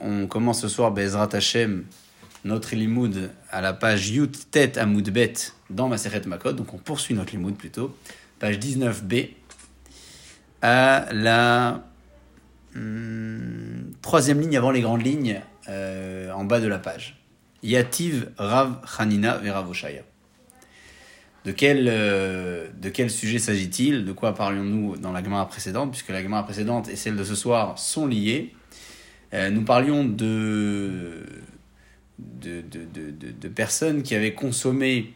On commence ce soir Bezrat Hashem, notre limoud à la page Yut Tet Amoud Bet dans Maseret Makot. Donc on poursuit notre limoud plutôt. Page 19b. À la hum, troisième ligne avant les grandes lignes, euh, en bas de la page. Yativ Rav Hanina Veravoshaya. De quel, euh, de quel sujet s'agit-il? De quoi parlions-nous dans la Gemara précédente? Puisque la Gemara précédente et celle de ce soir sont liées. Euh, nous parlions de de, de, de, personnes qui avaient consommé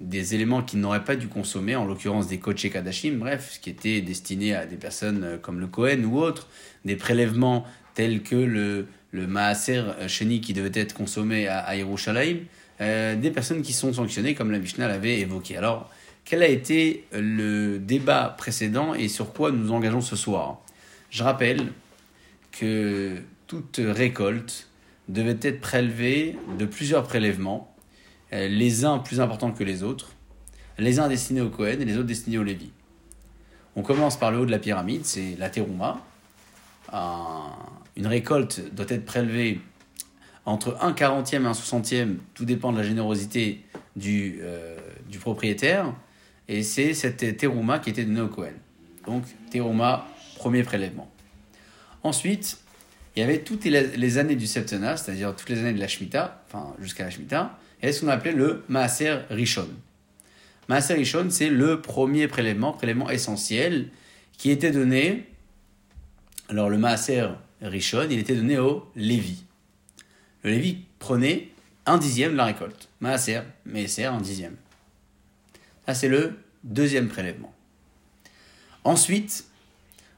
des éléments qu'ils n'auraient pas dû consommer, en l'occurrence des koché kadashim, bref, ce qui était destiné à des personnes euh, comme le Kohen ou autres, des prélèvements tels que le, le maaser sheni qui devait être consommé à, à euh, des personnes qui sont sanctionnées, comme la Mishnah l'avait évoqué. Alors, quel a été le débat précédent et sur quoi nous engageons ce soir Je rappelle que toute récolte devait être prélevée de plusieurs prélèvements, euh, les uns plus importants que les autres, les uns destinés au Kohen et les autres destinés au Lévi. On commence par le haut de la pyramide, c'est la terouma. une récolte doit être prélevée entre un quarantième et un soixantième, tout dépend de la générosité du, euh, du propriétaire, et c'est cette terouma qui était donnée au Cohen. Donc, terouma, premier prélèvement. Ensuite, il y avait toutes les années du Septena, c'est-à-dire toutes les années de la Shemitah, enfin jusqu'à la Shemitah, et ce qu'on appelait le Maaser Rishon. Maaser Rishon, c'est le premier prélèvement, prélèvement essentiel, qui était donné, alors le Maaser Rishon, il était donné au Lévi le Lévi prenait un dixième de la récolte. Maaser, Maaser, un dixième. Ça, c'est le deuxième prélèvement. Ensuite,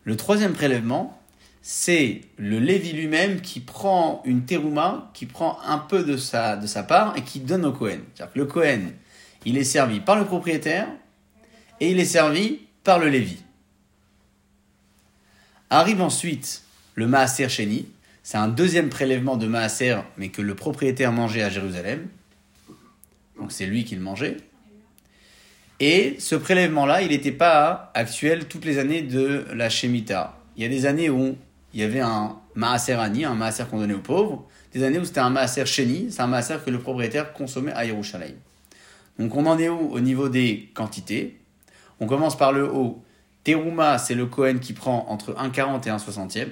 le troisième prélèvement, c'est le Lévi lui-même qui prend une terouma, qui prend un peu de sa, part et qui donne au Cohen. C'est-à-dire que le Cohen, il est servi par le propriétaire et il est servi par le Lévi. Arrive ensuite le Maaser Sheni, c'est un deuxième prélèvement de Maaser, mais que le propriétaire mangeait à Jérusalem. Donc c'est lui qui le mangeait. Et ce prélèvement-là, il n'était pas actuel toutes les années de la Shemitah. Il y a des années où il y avait un Maaser Ani, un Maaser qu'on donnait aux pauvres. Des années où c'était un Maaser Sheni, c'est un Maaser que le propriétaire consommait à Yerushalayim. Donc on en est où au niveau des quantités? On commence par le haut. Teruma, c'est le Kohen qui prend entre 1,40 et 1,60e.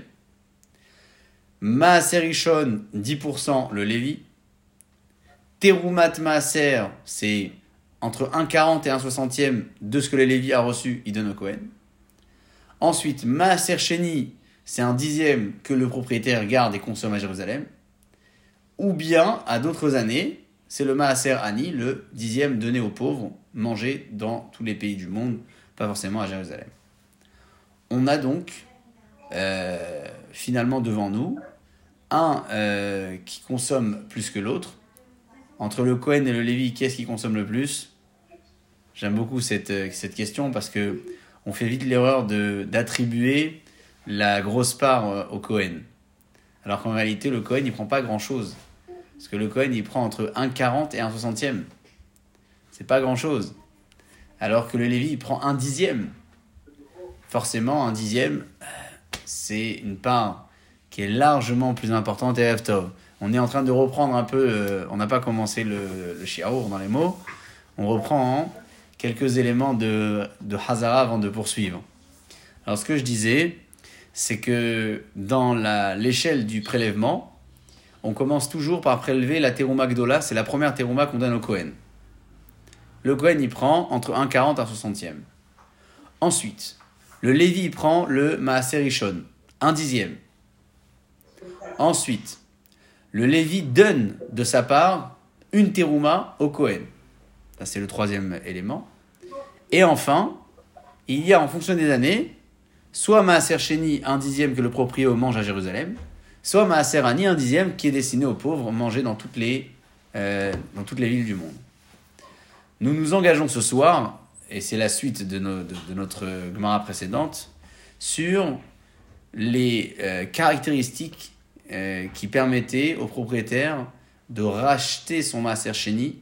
Maaser Rishon, 10% le Lévi. Terumat Maaser, c'est entre 1,40 et 1,60e de ce que le Lévi a reçu, il Cohen. Ensuite, Maaser Sheni, c'est un dixième que le propriétaire garde et consomme à Jérusalem. Ou bien, à d'autres années, c'est le Maaser Ani, le dixième donné aux pauvres, mangé dans tous les pays du monde, pas forcément à Jérusalem. On a donc euh, finalement devant nous un euh, qui consomme plus que l'autre. Entre le Cohen et le Lévi, qui est-ce qui consomme le plus? J'aime beaucoup cette, euh, cette question parce que on fait vite l'erreur d'attribuer la grosse part euh, au Cohen. Alors qu'en réalité, le Cohen, il prend pas grand-chose. Parce que le Cohen, il prend entre 1,40 et 1 60e. C'est pas grand-chose. Alors que le Lévi, il prend un dixième. Forcément, un dixième, c'est une part qui est largement plus importante et Tov. On est en train de reprendre un peu, euh, on n'a pas commencé le, le dans les mots, on reprend quelques éléments de, de Hazara avant de poursuivre. Alors ce que je disais, c'est que dans l'échelle du prélèvement, on commence toujours par prélever la terouma gdola, c'est la première terouma qu'on donne au Kohen. Le Kohen, il prend entre 1,40 et 1 60e. Ensuite, le Lévi, prend le Maaser Rishon, un dixième. Ensuite, le Lévi donne de sa part une terouma au Kohen. C'est le troisième élément. Et enfin, il y a en fonction des années, soit Maaser Sheni, un dixième que le proprio mange à Jérusalem, soit Maaser Ani, un dixième qui est destiné aux pauvres, mangé dans toutes les, euh, dans toutes les villes du monde. Nous nous engageons ce soir, et c'est la suite de, notre Gemara précédente, sur les euh, caractéristiques euh, qui permettait au propriétaire de racheter son Maaser Sheni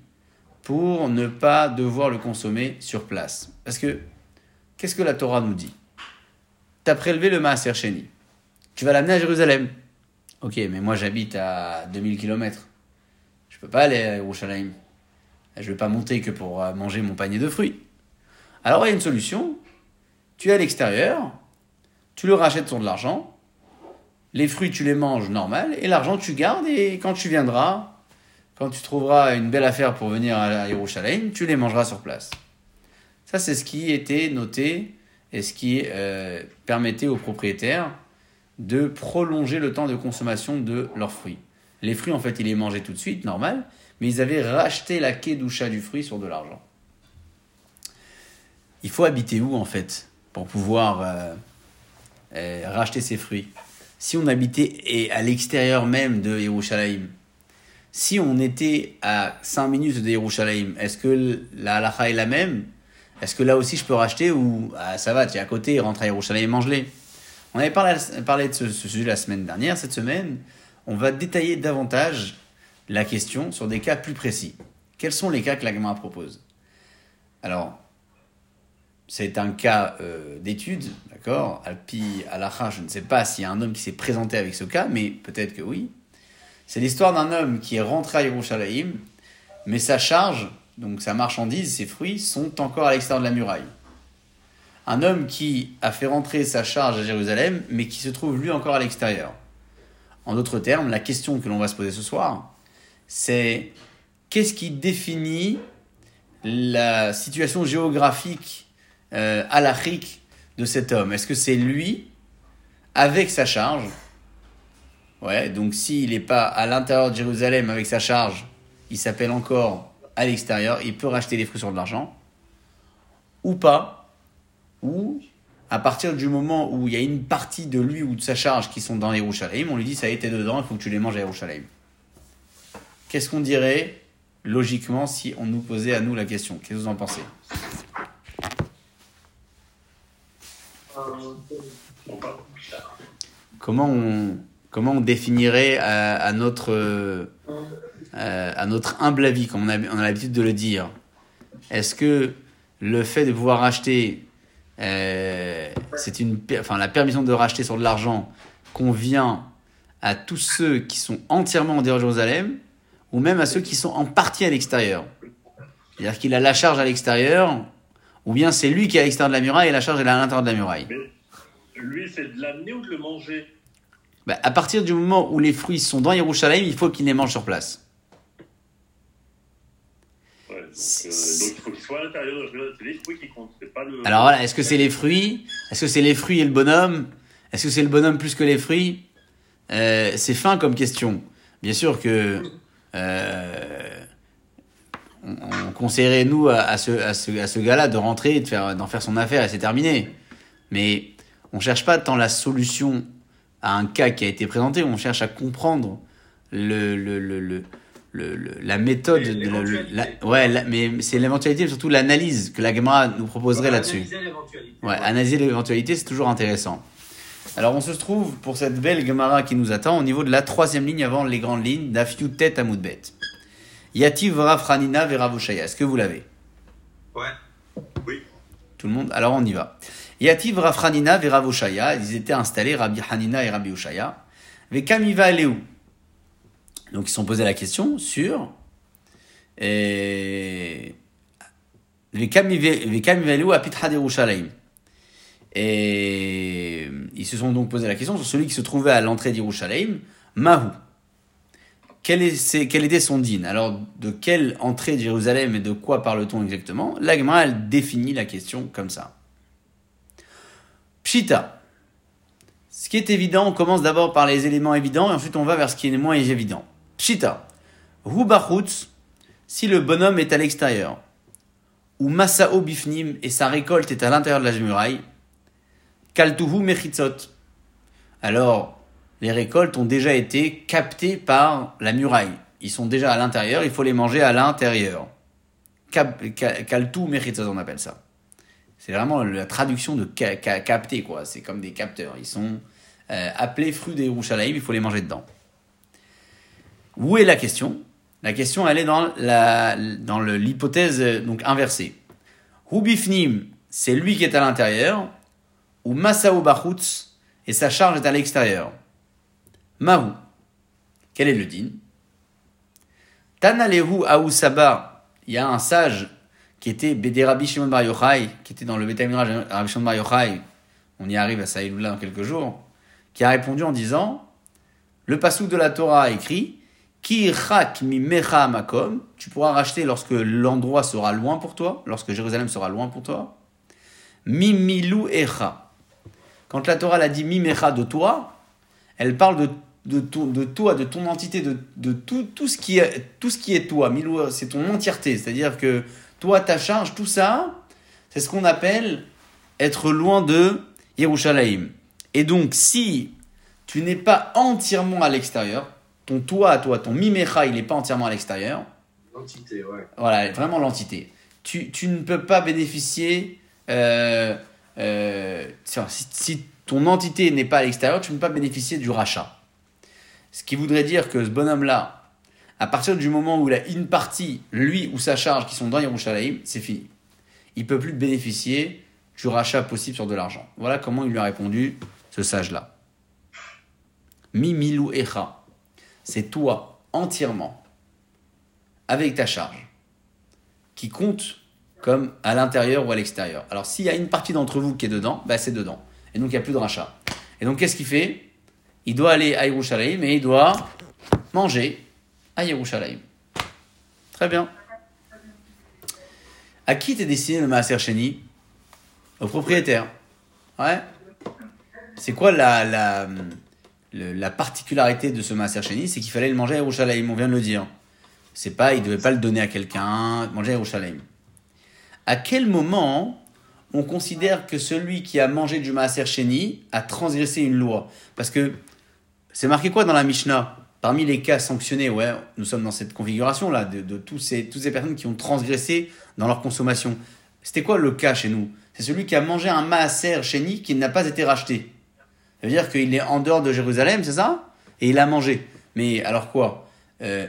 pour ne pas devoir le consommer sur place. Parce que, qu'est-ce que la Torah nous dit? Tu as prélevé le Maaser Sheni. tu vas l'amener à Jérusalem. Ok, mais moi j'habite à 2000 km. Je peux pas aller à Yerushalayim. Je vais pas monter que pour euh, manger mon panier de fruits. Alors il y a une solution. Tu es à l'extérieur, tu le rachètes sur de l'argent, les fruits tu les manges normal, et l'argent tu gardes, et quand tu viendras, quand tu trouveras une belle affaire pour venir à Yerushalayim, tu les mangeras sur place. Ça c'est ce qui était noté et ce qui euh, permettait aux propriétaires de prolonger le temps de consommation de leurs fruits. Les fruits, en fait, ils les mangeaient tout de suite, normal, mais ils avaient racheté la doucha du fruit sur de l'argent. Il faut habiter où, en fait, pour pouvoir euh, euh, racheter ces fruits? Si on habitait à l'extérieur même de Yerushalayim, si on était à 5 minutes de Yerushalayim, est-ce que la halakha est la même? Est-ce que là aussi je peux racheter ou ah, ça va, tu es à côté, rentre à Yerushalayim et mange-les? On avait parlé, de ce, ce, sujet la semaine dernière. Cette semaine, on va détailler davantage la question sur des cas plus précis. Quels sont les cas que l'agma propose? Alors, c'est un cas euh, d'étude, d'accord? Alpi Alacha, je ne sais pas s'il y a un homme qui s'est présenté avec ce cas, mais peut-être que oui. C'est l'histoire d'un homme qui est rentré à Yerushalayim, mais sa charge, donc sa marchandise, ses fruits, sont encore à l'extérieur de la muraille. Un homme qui a fait rentrer sa charge à Jérusalem, mais qui se trouve lui encore à l'extérieur. En d'autres termes, la question que l'on va se poser ce soir, c'est qu'est-ce qui définit la situation géographique euh, l'Afrique de cet homme Est-ce que c'est lui avec sa charge Ouais, donc s'il n'est pas à l'intérieur de Jérusalem avec sa charge, il s'appelle encore à l'extérieur, il peut racheter des fruits sur de l'argent. Ou pas. Ou à partir du moment où il y a une partie de lui ou de sa charge qui sont dans Yerushalayim, on lui dit ça a été dedans, il faut que tu les manges à Yerushalayim. Qu'est-ce qu'on dirait logiquement si on nous posait à nous la question? Qu'est-ce que vous en pensez? Comment on, comment on définirait à, notre, euh, à notre humble avis, comme on a, l'habitude de le dire Est-ce que le fait de pouvoir acheter, euh, c'est une, enfin, la permission de racheter sur de l'argent convient à tous ceux qui sont entièrement en dehors de Jérusalem ou même à ceux qui sont en partie à l'extérieur? C'est-à-dire qu'il a la charge à l'extérieur, ou bien c'est lui qui est à l'extérieur de la muraille et la charge est à l'intérieur de la muraille. lui, c'est de l'amener ou de le manger? Bah, à partir du moment où les fruits sont dans Yerushalayim, il faut qu'il les mange sur place. Ouais, donc, euh, donc, il faut qu'ils soient à l'intérieur. C'est les fruits qui comptent. Pas le... Alors voilà, est-ce que c'est les fruits? Est-ce que c'est les fruits et le bonhomme? Est-ce que c'est le bonhomme plus que les fruits? Euh, C'est fin comme question. Bien sûr que euh, on, on, conseillerait nous à, ce, à ce, à ce gars-là de rentrer, de faire, d'en faire son affaire et c'est terminé. Mais on cherche pas tant la solution à un cas qui a été présenté, on cherche à comprendre le, le, le, le la méthode, la, ouais, mais c'est l'éventualité, mais surtout l'analyse que la Gemara nous proposerait là-dessus. Ouais, analyser l'éventualité, c'est toujours intéressant. Alors, on se trouve pour cette belle Gemara qui nous attend au niveau de la troisième ligne avant les grandes lignes d'Afiou Tet à Moudbet. Yativ Franina Veravoshaya. Est-ce que vous l'avez? Ouais. Oui. Tout le monde? Alors, on y va. Yativ Rafranina Veravoshaya, ils étaient installés, Rabbi Hanina et Rabbi Ushaya. Vekamiva Leu. Donc ils se sont posé la question sur et Vekamiva Apitra Yerushalayim. Et ils se sont donc posé la question sur celui qui se trouvait à l'entrée d'Yerushalayim, Mahu. Quel, était son din Alors, de quelle entrée de Jérusalem et de quoi parle-t-on exactement? L'Agma, elle définit la question comme ça. Pshita. Ce qui est évident, on commence d'abord par les éléments évidents et ensuite on va vers ce qui est moins évident. Pshita. Rubachutz, si le bonhomme est à l'extérieur, ou Masao Bifnim et sa récolte est à l'intérieur de la muraille, Kaltuhu Mechitzot. Alors, les récoltes ont déjà été captées par la muraille. Ils sont déjà à l'intérieur, il faut les manger à l'intérieur. Mechitzot, on appelle ça. C'est vraiment la traduction de capter, quoi. C'est comme des capteurs. Ils sont euh, appelés fruits des Rouchalaïm, il faut les manger dedans. Où est la question? La question, elle est dans la dans l'hypothèse donc inversée. Rubifnim, c'est lui qui est à l'intérieur, ou Masao Bachutz, et sa charge est à l'extérieur. Mahou. Quel est le din? Tanalehu Aousaba. Il y a un sage qui était Bédé Shimon Bar Yochai, qui était dans le Bétamiraj Rabbi Shimon Bar Yochai. On y arrive à Saïloula dans quelques jours. Qui a répondu en disant Le pasouk de la Torah a écrit Ki mi mecha makom. Tu pourras racheter lorsque l'endroit sera loin pour toi, lorsque Jérusalem sera loin pour toi. Mimilou echa. Quand la Torah l'a dit mimecha de toi, elle parle de, de, de toi, de ton entité, de, de tout, tout, ce qui est, tout ce qui est toi. Milou, c'est ton entièreté. C'est-à-dire que toi, ta charge, tout ça, c'est ce qu'on appelle être loin de Yerushalayim. Et donc, si tu n'es pas entièrement à l'extérieur, ton toi à toi, ton mimecha, il n'est pas entièrement à l'extérieur. L'entité, ouais. Voilà, vraiment l'entité. Tu, tu, ne peux pas bénéficier. Euh, euh, si, si, ton entité n'est pas à l'extérieur, tu ne peux pas bénéficier du rachat. Ce qui voudrait dire que ce bonhomme-là, à partir du moment où il a une partie, lui ou sa charge, qui sont dans Yerushalayim, c'est fini. Il peut plus bénéficier du rachat possible sur de l'argent. Voilà comment il lui a répondu, ce sage-là. Mimilou Echa c'est toi entièrement, avec ta charge, qui compte comme à l'intérieur ou à l'extérieur. Alors s'il y a une partie d'entre vous qui est dedans, bah, c'est dedans. Et donc il n'y a plus de rachat. Et donc qu'est-ce qu'il fait? Il doit aller à Yerushalayim et il doit manger à Yerushalayim. Très bien. À qui t'es destiné le Maaser Sheni? Au propriétaire. Ouais. C'est quoi la, la, la particularité de ce Maaser Sheni, c'est qu'il fallait le manger à Yerushalayim, on vient de le dire. C'est pas, il devait pas le donner à quelqu'un, manger à Yerushalayim. À quel moment on considère que celui qui a mangé du Maaser Sheni a transgressé une loi? Parce que c'est marqué quoi dans la Mishnah? Parmi les cas sanctionnés, ouais, nous sommes dans cette configuration-là, de, de tous ces, toutes ces personnes qui ont transgressé dans leur consommation. C'était quoi le cas chez nous? C'est celui qui a mangé un Maaser Sheni qui n'a pas été racheté. Ça veut dire qu'il est en dehors de Jérusalem, c'est ça? Et il a mangé. Mais alors quoi? Euh,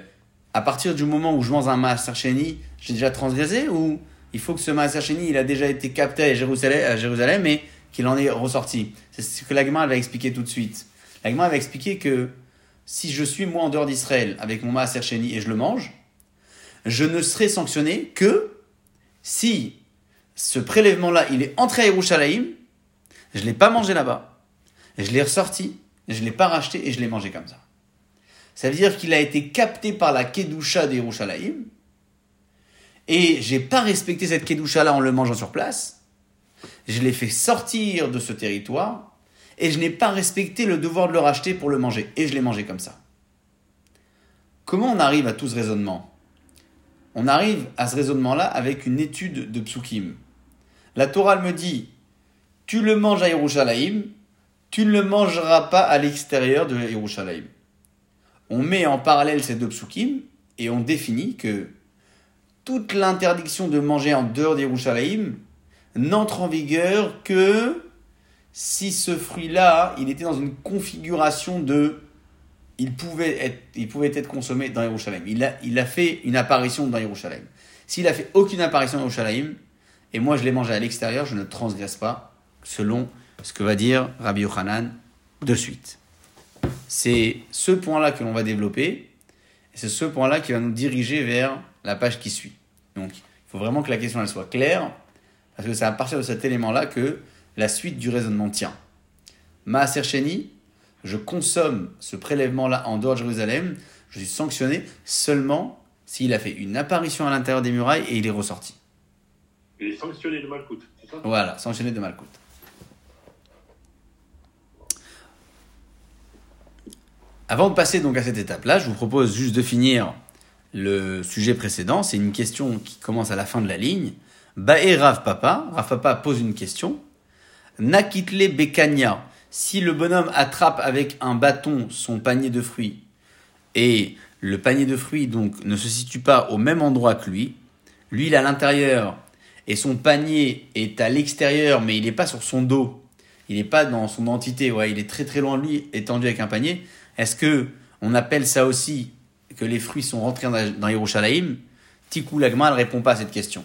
À partir du moment où je mange un Maaser Sheni, j'ai déjà transgressé ou il faut que ce Maaser Sheni, il a déjà été capté à Jérusalem, à Jérusalem et qu'il en est ressorti? C'est ce que l'Agma va expliquer tout de suite. L'Agma va expliquer que si je suis moi en dehors d'Israël avec mon Maaser Sheni et je le mange, je ne serai sanctionné que si ce prélèvement-là, il est entré à Yerushalayim, je ne l'ai pas mangé là-bas, je l'ai ressorti, je ne l'ai pas racheté et je l'ai mangé comme ça. Ça veut dire qu'il a été capté par la Kedusha des Rouchalaïm, et j'ai pas respecté cette Kedusha là en le mangeant sur place. Je l'ai fait sortir de ce territoire, et je n'ai pas respecté le devoir de le racheter pour le manger, et je l'ai mangé comme ça. Comment on arrive à tout ce raisonnement? On arrive à ce raisonnement-là avec une étude de psukim. La Torah me dit, tu le manges à Yerushalayim, tu ne le mangeras pas à l'extérieur de Yerushalayim. On met en parallèle ces deux psukim et on définit que toute l'interdiction de manger en dehors d'Yerushalayim n'entre en vigueur que si ce fruit-là, il était dans une configuration de... Il pouvait être, il pouvait être consommé dans Yerushalayim. Il a, il a fait une apparition dans Yerushalayim. S'il a fait aucune apparition dans Yerushalayim, et moi je l'ai mangé à l'extérieur, je ne transgresse pas selon ce que va dire Rabbi Yochanan de suite. C'est ce point-là que l'on va développer, et c'est ce point-là qui va nous diriger vers la page qui suit. Donc, il faut vraiment que la question elle soit claire, parce que c'est à partir de cet élément-là que la suite du raisonnement tient. Maaser Sheni, je consomme ce prélèvement-là en dehors de Jérusalem, je suis sanctionné seulement s'il a fait une apparition à l'intérieur des murailles et il est ressorti. Il est sanctionné de Malkout, c'est ça? Voilà, sanctionné de Malkout. Avant de passer donc à cette étape-là, je vous propose juste de finir le sujet précédent. C'est une question qui commence à la fin de la ligne. Bae Rav Papa, Rav Papa pose une question. Nakitle Bekanya, si le bonhomme attrape avec un bâton son panier de fruits et le panier de fruits donc ne se situe pas au même endroit que lui, lui il est à l'intérieur et son panier est à l'extérieur mais il n'est pas sur son dos, il n'est pas dans son entité, ouais, il est très très loin de lui étendu avec un panier, est-ce que on appelle ça aussi que les fruits sont rentrés dans Yerushalayim Tikou Lagma ne répond pas à cette question.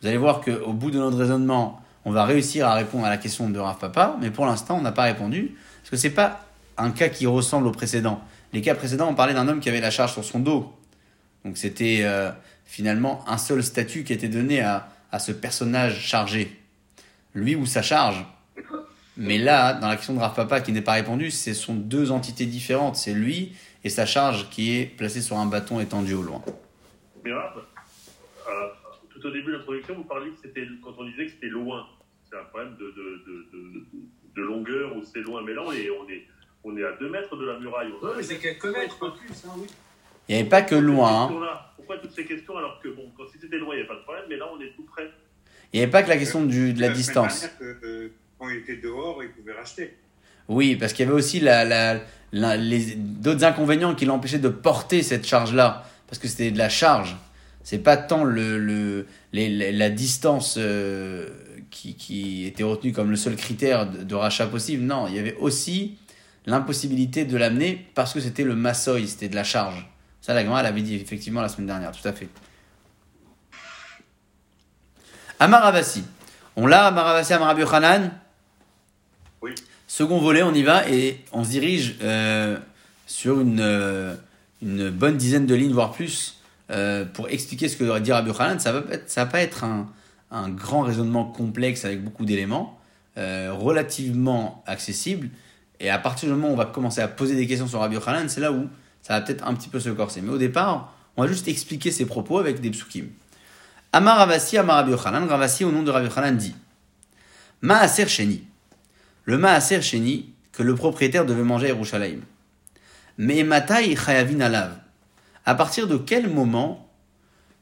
Vous allez voir qu'au bout de notre raisonnement, on va réussir à répondre à la question de Rav Papa, mais pour l'instant, on n'a pas répondu. Parce que c'est pas un cas qui ressemble au précédent. Les cas précédents, on parlait d'un homme qui avait la charge sur son dos. Donc c'était euh, finalement un seul statut qui était donné à, à ce personnage chargé. Lui ou sa charge. Mais là, dans la question de Rav Papa qui n'est pas répondue, ce sont deux entités différentes. C'est lui et sa charge qui est placée sur un bâton étendu au loin. Mais euh, tout au début de l'introduction, vous parliez que c'était, quand on disait que c'était loin, c'est un problème de, de, de, de, de longueur ou c'est loin. Mais là, on est, on est, on est à 2 mètres de la muraille. Ouais, mais c'est quelques mètres, pas plus, hein, oui. Il n'y avait pas que loin. hein. Pourquoi toutes ces questions alors que, bon, quand c'était loin, il n'y a pas de problème, mais là, on est tout près. Il n'y avait pas que la question du, de la distance. que, euh, quand il était dehors, il pouvait racheter. Oui, parce qu'il y avait aussi la, la, la- les, d'autres inconvénients qui l'empêchaient de porter cette charge-là. Parce que c'était de la charge. C'est pas tant le, le, les- les- la distance euh, qui, qui était retenue comme le seul critère de, de rachat possible. Non, il y avait aussi l'impossibilité de l'amener parce que c'était le massoï, c'était de la charge. Ça, la grand elle avait dit effectivement la semaine dernière, tout à fait. Amaravasi. On l'a, Amaravasi, Amarabi Hanan Oui. Second volet, on y va et on se dirige euh, sur une, euh, une bonne dizaine de lignes, voire plus, euh, pour expliquer ce que devrait dire Rabbi. Ça va être, ça va pas être un, un grand raisonnement complexe avec beaucoup d'éléments, euh, relativement accessible. Et à partir du moment où on va commencer à poser des questions sur Rabbi Hanan, c'est là où ça va peut-être un petit peu se corser. Mais au départ, on va juste expliquer ses propos avec des psukim. Amar Ravasi, Amar Rabbi Hanan, Ravasi au nom de Rabbi Hanan dit Maaser Sheni. Le Maaser Sheni que le propriétaire devait manger à Yerushalayim. Mais Matai Chayavin Alav. À partir de quel moment,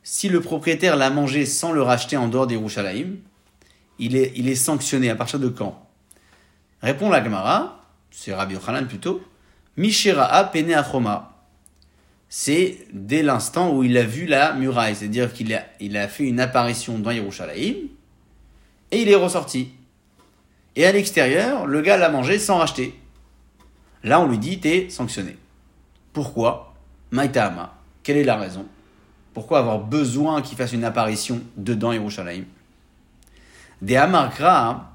si le propriétaire l'a mangé sans le racheter en dehors d'Yerushalayim, il est, il est sanctionné À partir de quand? Répond la Gemara, c'est Rabbi Yochanan plutôt, Mishira'a Pene. C'est dès l'instant où il a vu la muraille, c'est-à-dire qu'il a, il a fait une apparition dans Yerushalayim et il est ressorti. Et à l'extérieur, le gars l'a mangé sans racheter. Là, on lui dit, t'es sanctionné. Pourquoi? Maïtahama. Quelle est la raison? Pourquoi avoir besoin qu'il fasse une apparition dedans Yerushalayim? Des Amarkra,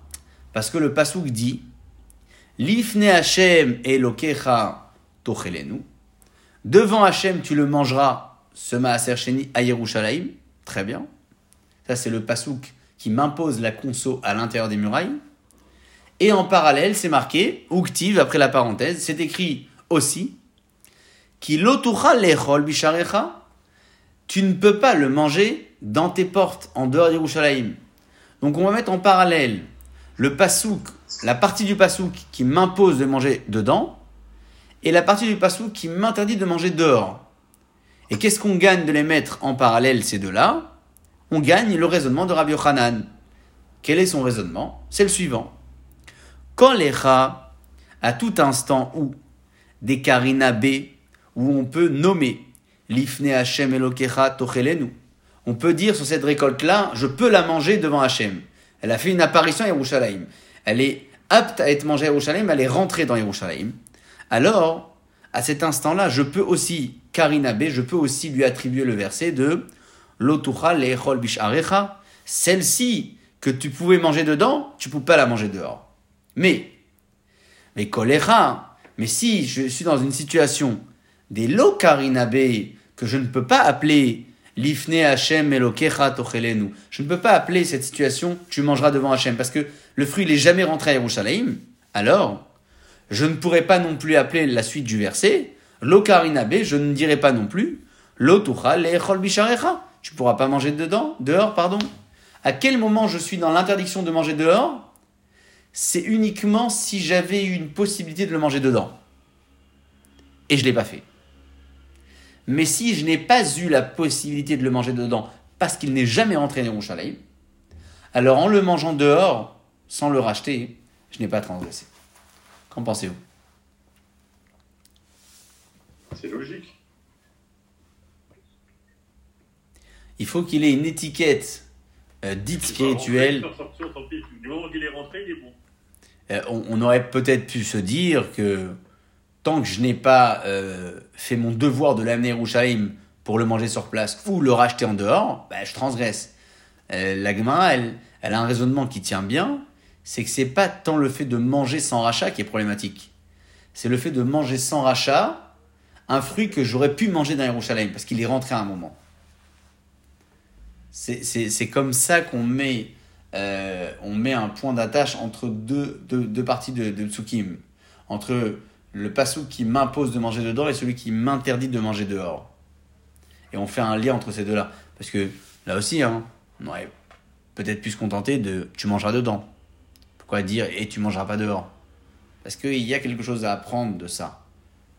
parce que le Pasuk dit Lifne Hashem Elokecha Tochelenu. Devant Hashem, tu le mangeras, ce Maaser Sheni à Yerushalayim. Très bien. Ça, c'est le Pasuk qui m'impose la conso à l'intérieur des murailles. Et en parallèle, c'est marqué, Uktiv, après la parenthèse, c'est écrit aussi, Ki lotucha lechol bisharecha, tu ne peux pas le manger dans tes portes, en dehors d'Yerushalayim. Donc on va mettre en parallèle le pasouk, la partie du pasouk qui m'impose de manger dedans, et la partie du pasouk qui m'interdit de manger dehors. Et qu'est-ce qu'on gagne de les mettre en parallèle, ces deux-là? On gagne le raisonnement de Rabbi Yochanan. Quel est son raisonnement? C'est le suivant. Quand les rats, à tout instant où des karina B, où on peut nommer l'ifne Hashem Elokecha Tochelenu, on peut dire sur cette récolte-là, je peux la manger devant Hashem. Elle a fait une apparition à Yerushalayim. Elle est apte à être mangée à Yerushalayim, elle est rentrée dans Yerushalayim. Alors, à cet instant-là, je peux aussi, Karina B, je peux aussi lui attribuer le verset de Lotucha lechol bisharecha, celle-ci que tu pouvais manger dedans, tu peux pas la manger dehors. Mais, mais choléra, mais si je suis dans une situation des lokarinabe que je ne peux pas appeler l'ifne Hashem elokecha tochelenu, je ne peux pas appeler cette situation tu mangeras devant Hashem parce que le fruit n'est jamais rentré à Yerushalayim, alors je ne pourrais pas non plus appeler la suite du verset lokarinabe, je ne dirais pas non plus lotucha lechol bisharecha, tu pourras pas manger dedans, dehors, pardon. À quel moment je suis dans l'interdiction de manger dehors? C'est uniquement si j'avais eu une possibilité de le manger dedans. Et je ne l'ai pas fait. Mais si je n'ai pas eu la possibilité de le manger dedans parce qu'il n'est jamais rentré dans mon chalet, alors en le mangeant dehors, sans le racheter, je n'ai pas transgressé. Qu'en pensez-vous? C'est logique. Il faut qu'il ait une étiquette euh, dite spirituelle. Euh, on aurait peut-être pu se dire que tant que je n'ai pas euh, fait mon devoir de l'amener Yerushalayim pour le manger sur place ou le racheter en dehors, bah, je transgresse. Euh, la Gemara, elle, a un raisonnement qui tient bien, c'est que c'est pas tant le fait de manger sans rachat qui est problématique. c'est le fait de manger sans rachat un fruit que j'aurais pu manger dans Yerushalayim, parce qu'il est rentré à un moment. C'est- comme ça qu'on met, euh, met un point d'attache entre deux parties de, de Tsukim. Entre le pasouk qui m'impose de manger dedans et celui qui m'interdit de manger dehors. Et on fait un lien entre ces deux-là. Parce que là aussi, hein, on aurait peut-être pu se contenter de tu mangeras dedans. Pourquoi dire et tu mangeras pas dehors Parce qu'il y a quelque chose à apprendre de ça.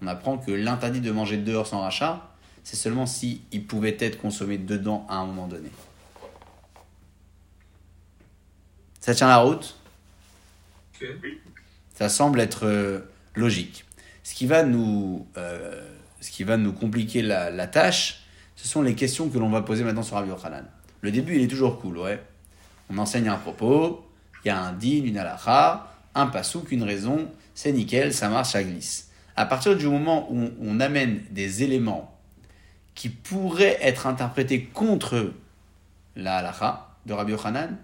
On apprend que l'interdit de manger dehors sans rachat, c'est seulement si il pouvait être consommé dedans à un moment donné. Ça tient la route? Ça semble être euh, logique. Ce qui va nous, euh, ce qui va nous compliquer la, la tâche, ce sont les questions que l'on va poser maintenant sur Rabbi Yochanan. Le début, il est toujours cool, ouais. On enseigne un propos, il y a un din, une halakha, un pasouk, une raison, c'est nickel, ça marche, ça glisse. À partir du moment où on amène des éléments qui pourraient être interprétés contre la halakha de Rabbi Yochanan,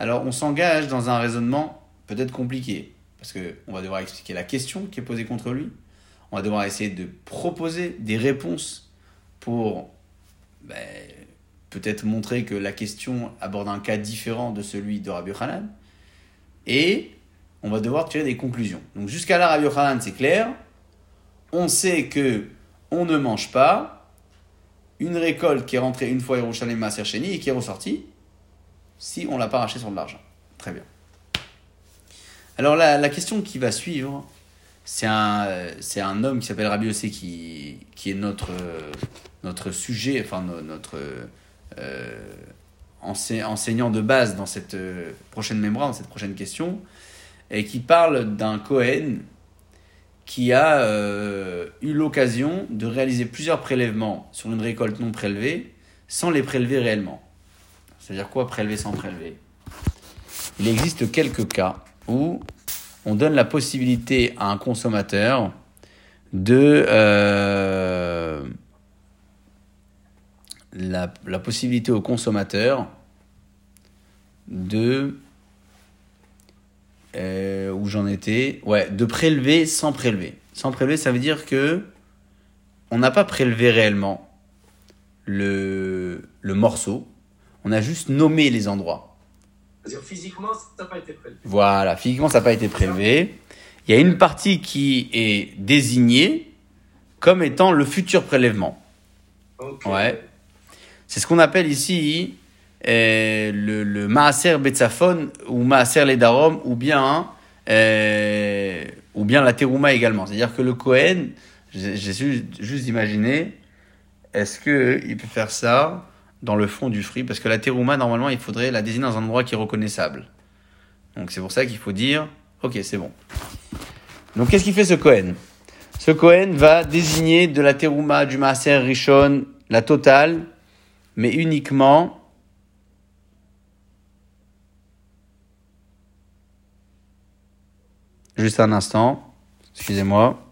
alors on s'engage dans un raisonnement peut-être compliqué, parce qu'on va devoir expliquer la question qui est posée contre lui, on va devoir essayer de proposer des réponses pour ben, peut-être montrer que la question aborde un cas différent de celui de Rabbi Yochanan, et on va devoir tirer des conclusions. Donc jusqu'à là, Rabbi Yochanan, c'est clair, on sait que on ne mange pas une récolte qui est rentrée une fois à Yerushalayim Sheni et qui est ressortie, si on l'a pas racheté sur de l'argent. Très bien. Alors la, la question qui va suivre, c'est un, un homme qui s'appelle Rabbi Yossé qui, qui est notre, notre sujet, enfin no- notre euh, ensei- enseignant de base dans cette euh, prochaine mémoire, dans cette prochaine question, et qui parle d'un Cohen qui a euh, eu l'occasion de réaliser plusieurs prélèvements sur une récolte non prélevée sans les prélever réellement. C'est-à-dire quoi prélever sans prélever? Il existe quelques cas où on donne la possibilité à un consommateur de euh, la, possibilité au consommateur de euh, où j'en étais ouais de prélever sans prélever. Sans prélever ça veut dire que on n'a pas prélevé réellement le, le morceau. On a juste nommé les endroits C'est-à-dire physiquement, ça n'a pas été prélevé. voilà, physiquement, ça n'a pas été prélevé. Il y a une partie qui est désignée comme étant le futur prélèvement. Ouais. C'est ce qu'on appelle ici euh, le, le Maaser Betzafon ou Maaser Ledarom ou bien, euh, ou bien la Terouma également. C'est-à-dire que le Kohen, j'ai juste imaginer, est-ce qu'il peut faire ça? Dans le fond du fruit Parce que la Terouma, normalement, il faudrait la désigner dans un endroit qui est reconnaissable. Donc c'est pour ça qu'il faut dire, ok, c'est bon. Donc qu'est-ce qu'il fait ce Kohen Ce Kohen va désigner de la Terouma, du Maaser Rishon, la totale, mais uniquement Juste un instant, excusez-moi.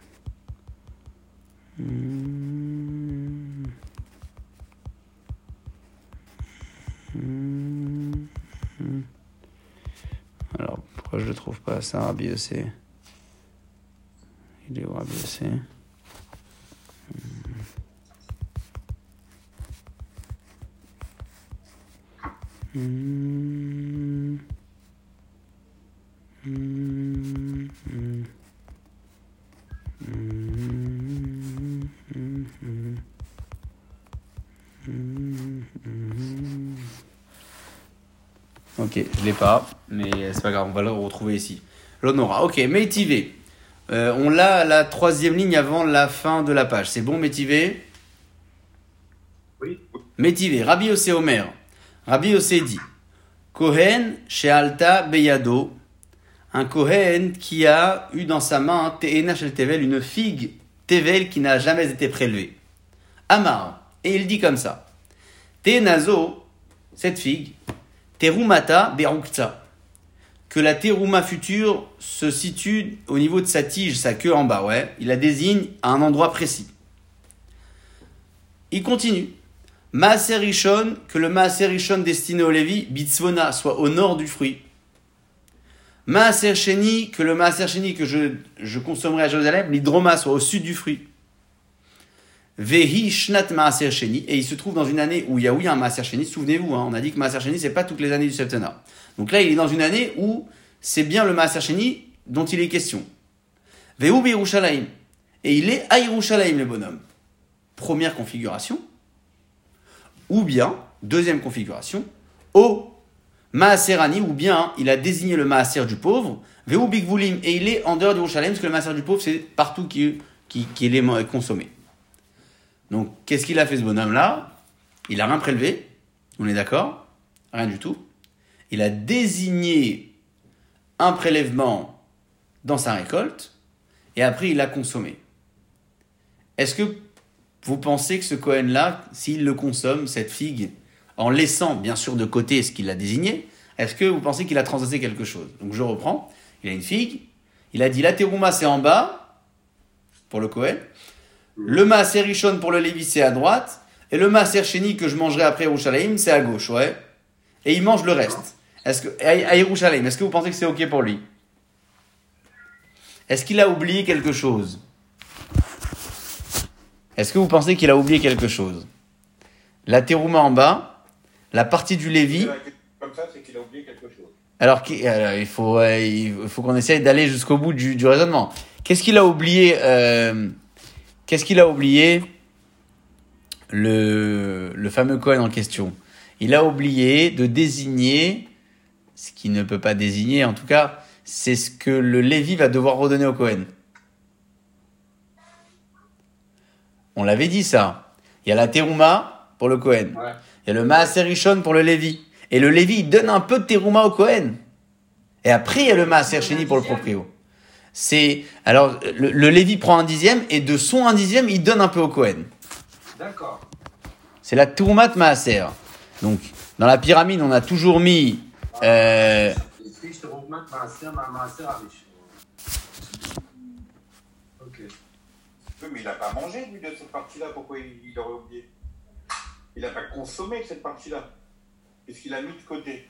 Alors, pourquoi je ne trouve pas ça, Rabbi Yossé Il est où, Rabbi Yossé Ok, je l'ai pas, mais c'est pas grave, on va le retrouver ici. L'Honora, ok, Métivé. Euh, on l'a à la troisième ligne avant la fin de la page. C'est bon, Métivé? Oui. Métivé, Rabbi Yossé Omer. Rabbi Yossé dit Kohen Shealta Beyado un Kohen qui a eu dans sa main shel Tevel, une figue Tevel qui n'a jamais été prélevée. Amar, et il dit comme ça Te'enazo, cette figue, Terumata Berukta, que la Teruma future se situe au niveau de sa tige, sa queue en bas, ouais, il la désigne à un endroit précis. Il continue. Maaser Rishon, que le Maaser Rishon destiné au Lévi, Bitsvona, soit au nord du fruit. Maaser que le Maaser que je, je consommerai à Jérusalem, l'Hydroma, soit au sud du fruit. Vehi Shnat Maaser Sheni, et il se trouve dans une année où il y a oui un Maaser Sheni, souvenez-vous, hein, on a dit que Maaser Sheni, c'est pas toutes les années du Septena. Donc là, il est dans une année où c'est bien le Maaser Sheni dont il est question. Vehu Yerushalayim, et il est à Yerushalayim, le bonhomme. Première configuration. Ou bien, deuxième configuration, au Maaserani, ou bien il a désigné le Maaser du pauvre, Vehu Bigvulim, et il est en dehors d'Yerushalayim, parce que le Maaser du pauvre, c'est partout qu'il qui, qui est consommé. Donc, qu'est-ce qu'il a fait ce bonhomme-là? Il a rien prélevé, on est d'accord? Rien du tout. Il a désigné un prélèvement dans sa récolte, et après il l'a consommé. Est-ce que vous pensez que ce Cohen-là, s'il le consomme, cette figue, en laissant bien sûr de côté ce qu'il a désigné, est-ce que vous pensez qu'il a transgressé quelque chose? Donc je reprends, il a une figue, il a dit la terouma c'est en bas, pour le Cohen, le maaser Rishon pour le Lévi c'est à droite, et le maaser Sheni que je mangerai après Yerushalayim c'est à gauche, ouais. Et il mange le reste. Est-ce que, à Yerushalayim, est-ce que vous pensez que c'est ok pour lui? Est-ce qu'il a oublié quelque chose? Est-ce que vous pensez qu'il a oublié quelque chose? La terouma en bas, la partie du Lévi. Comme ça, c'est qu'il a oublié quelque chose. Alors, il faut, il faut qu'on essaye d'aller jusqu'au bout du, du raisonnement. Qu'est-ce qu'il a oublié euh, Qu'est-ce qu'il a oublié le, le fameux Cohen en question Il a oublié de désigner ce qui ne peut pas désigner, en tout cas, c'est ce que le Lévi va devoir redonner au Cohen. On l'avait dit ça. Il y a la terouma pour le Cohen. Ouais. Il y a le Maaser Rishon pour le Lévi. Et le Lévi, il donne un peu de terouma au Cohen. Et après, il y a le Maaser Sheni pour le proprio. C'est, alors, le, le Lévi prend un dixième et de son un dixième, il donne un peu au Cohen. D'accord. C'est la Teroumat Maaser. Donc, dans la pyramide, on a toujours mis, euh, avec. Ok. Oui, mais il n'a pas mangé, lui, de cette partie-là. Pourquoi il, il aurait oublié? Il n'a pas consommé cette partie-là. Qu'est-ce qu'il a mis de côté?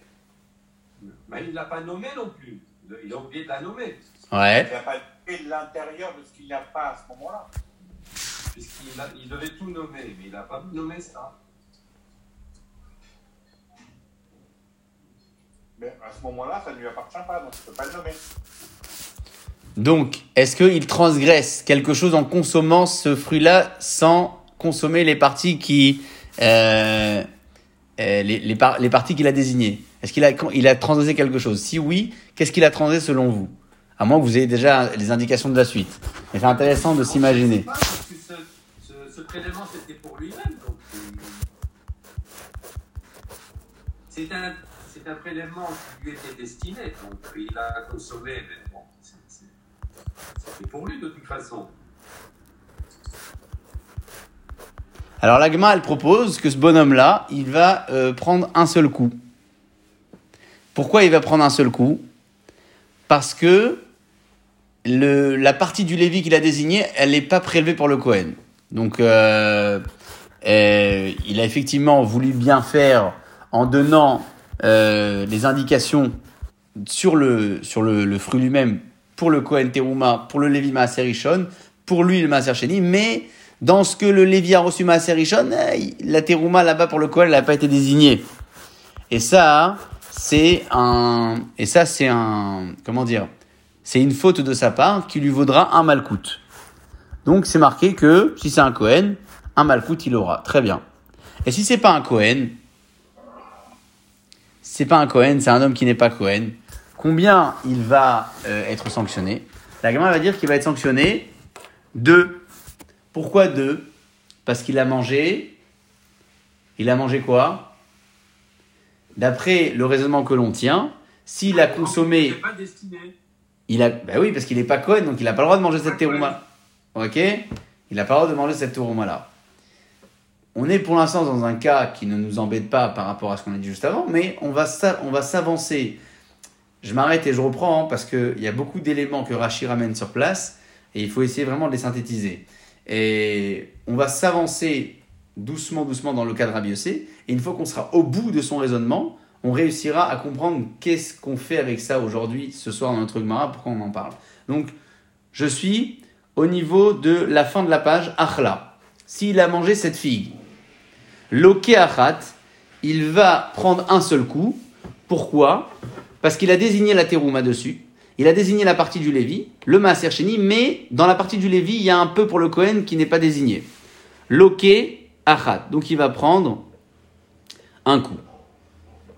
Mais il ne l'a pas nommé non plus. Il a- oublié de la nommer. ouais. Il n'a pas fait de l'intérieur de ce qu'il n'y a pas à ce moment-là. Puisqu'il a- il devait tout nommer, mais il n'a pas nommé ça. Mais à ce moment-là, ça ne lui appartient pas, donc il ne peut pas le nommer. Donc, est-ce qu'il transgresse quelque chose en consommant ce fruit-là sans consommer les parties qui, euh, euh, les, les, par- les parties qu'il a désignées? Est-ce qu'il a, il a transgressé quelque chose? Si oui, qu'est-ce qu'il a transgressé selon vous? À moins que vous ayez déjà les indications de la suite. Mais c'est intéressant de s'imaginer. Ce, ce, ce prélèvement, c'était pour lui-même. donc, euh, C'est un, c'est un prélèvement qui lui était destiné. Donc, il a consommé, mais bon, c'est- c'est- c'était pour lui de toute façon. Alors l'agma, elle propose que ce bonhomme-là, il va euh, prendre un seul coup. Pourquoi il va prendre un seul coup? Parce que le, la partie du Lévi qu'il a désignée, elle n'est pas prélevée pour le Cohen. Donc euh, euh, il a effectivement voulu bien faire en donnant euh, les indications sur le, sur le, le fruit lui-même pour le Cohen Teruma, pour le Lévi Maaser pour lui le Maaser mais dans ce que le Lévi a reçu Maaser il- la Teruma là-bas pour le Cohen, n'a pas été désignée. Et ça, c'est un, et ça c'est un, comment dire, c'est une faute de sa part qui lui vaudra un malcoute. Donc c'est marqué que si c'est un Cohen, un malcoute il aura. Très bien. Et si c'est pas un Cohen, c'est pas un Cohen, c'est un homme qui n'est pas Cohen, combien il va euh, être sanctionné? La gamme va dire qu'il va être sanctionné deux. Pourquoi deux Parce qu'il a mangé. Il a mangé quoi? D'après le raisonnement que l'on tient, s'il a consommé. C'est pas destiné. Il a, bah oui, parce qu'il n'est pas Cohen, donc il n'a pas le droit de manger cette terouma. Ok? Il n'a pas le droit de manger cette terouma là. On est pour l'instant dans un cas qui ne nous embête pas par rapport à ce qu'on a dit juste avant, mais on va, s'a- on va s'avancer. Je m'arrête et je reprends hein, parce qu'il y a beaucoup d'éléments que Rachid ramène sur place et il faut essayer vraiment de les synthétiser. Et on va s'avancer doucement, doucement dans le Rabbi Yossé, et une fois qu'on sera au bout de son raisonnement, on réussira à comprendre qu'est-ce qu'on fait avec ça aujourd'hui, ce soir dans notre Gemara, pourquoi on en parle. Donc, je suis au niveau de la fin de la page, Achla. S'il a mangé cette figue, Loke Achat, il va prendre un seul coup. Pourquoi? Parce qu'il a désigné la terouma dessus. Il a désigné la partie du Lévi, le Maaser mais dans la partie du Lévi, il y a un peu pour le Kohen qui n'est pas désigné. Loke Achat. Donc il va prendre un coup.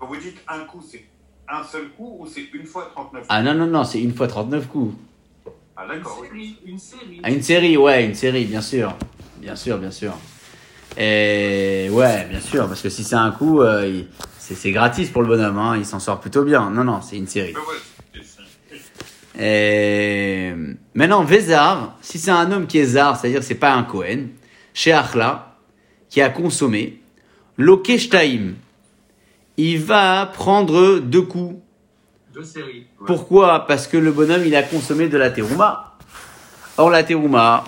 Vous dites un coup, c'est un seul coup ou c'est une fois 39 Ah non, non, non, c'est une fois 39 coups. Ah Une d'accord. oui. série, une série. Ah, une série, ouais, une série, bien sûr. Bien sûr, bien sûr. Et ouais, bien sûr, parce que si c'est un coup, euh, il- c'est c'est gratis pour le bonhomme, hein, il s'en sort plutôt bien. Non, non, c'est une série. Et maintenant, Vézar, si c'est un homme qui est zar, c'est-à-dire que c'est pas un Cohen, chez Achla, qui a consommé, Lokeshtaim, il va prendre deux coups. Deux séries. ouais. Pourquoi? Parce que le bonhomme, il a consommé de la terouma. Or, la terouma,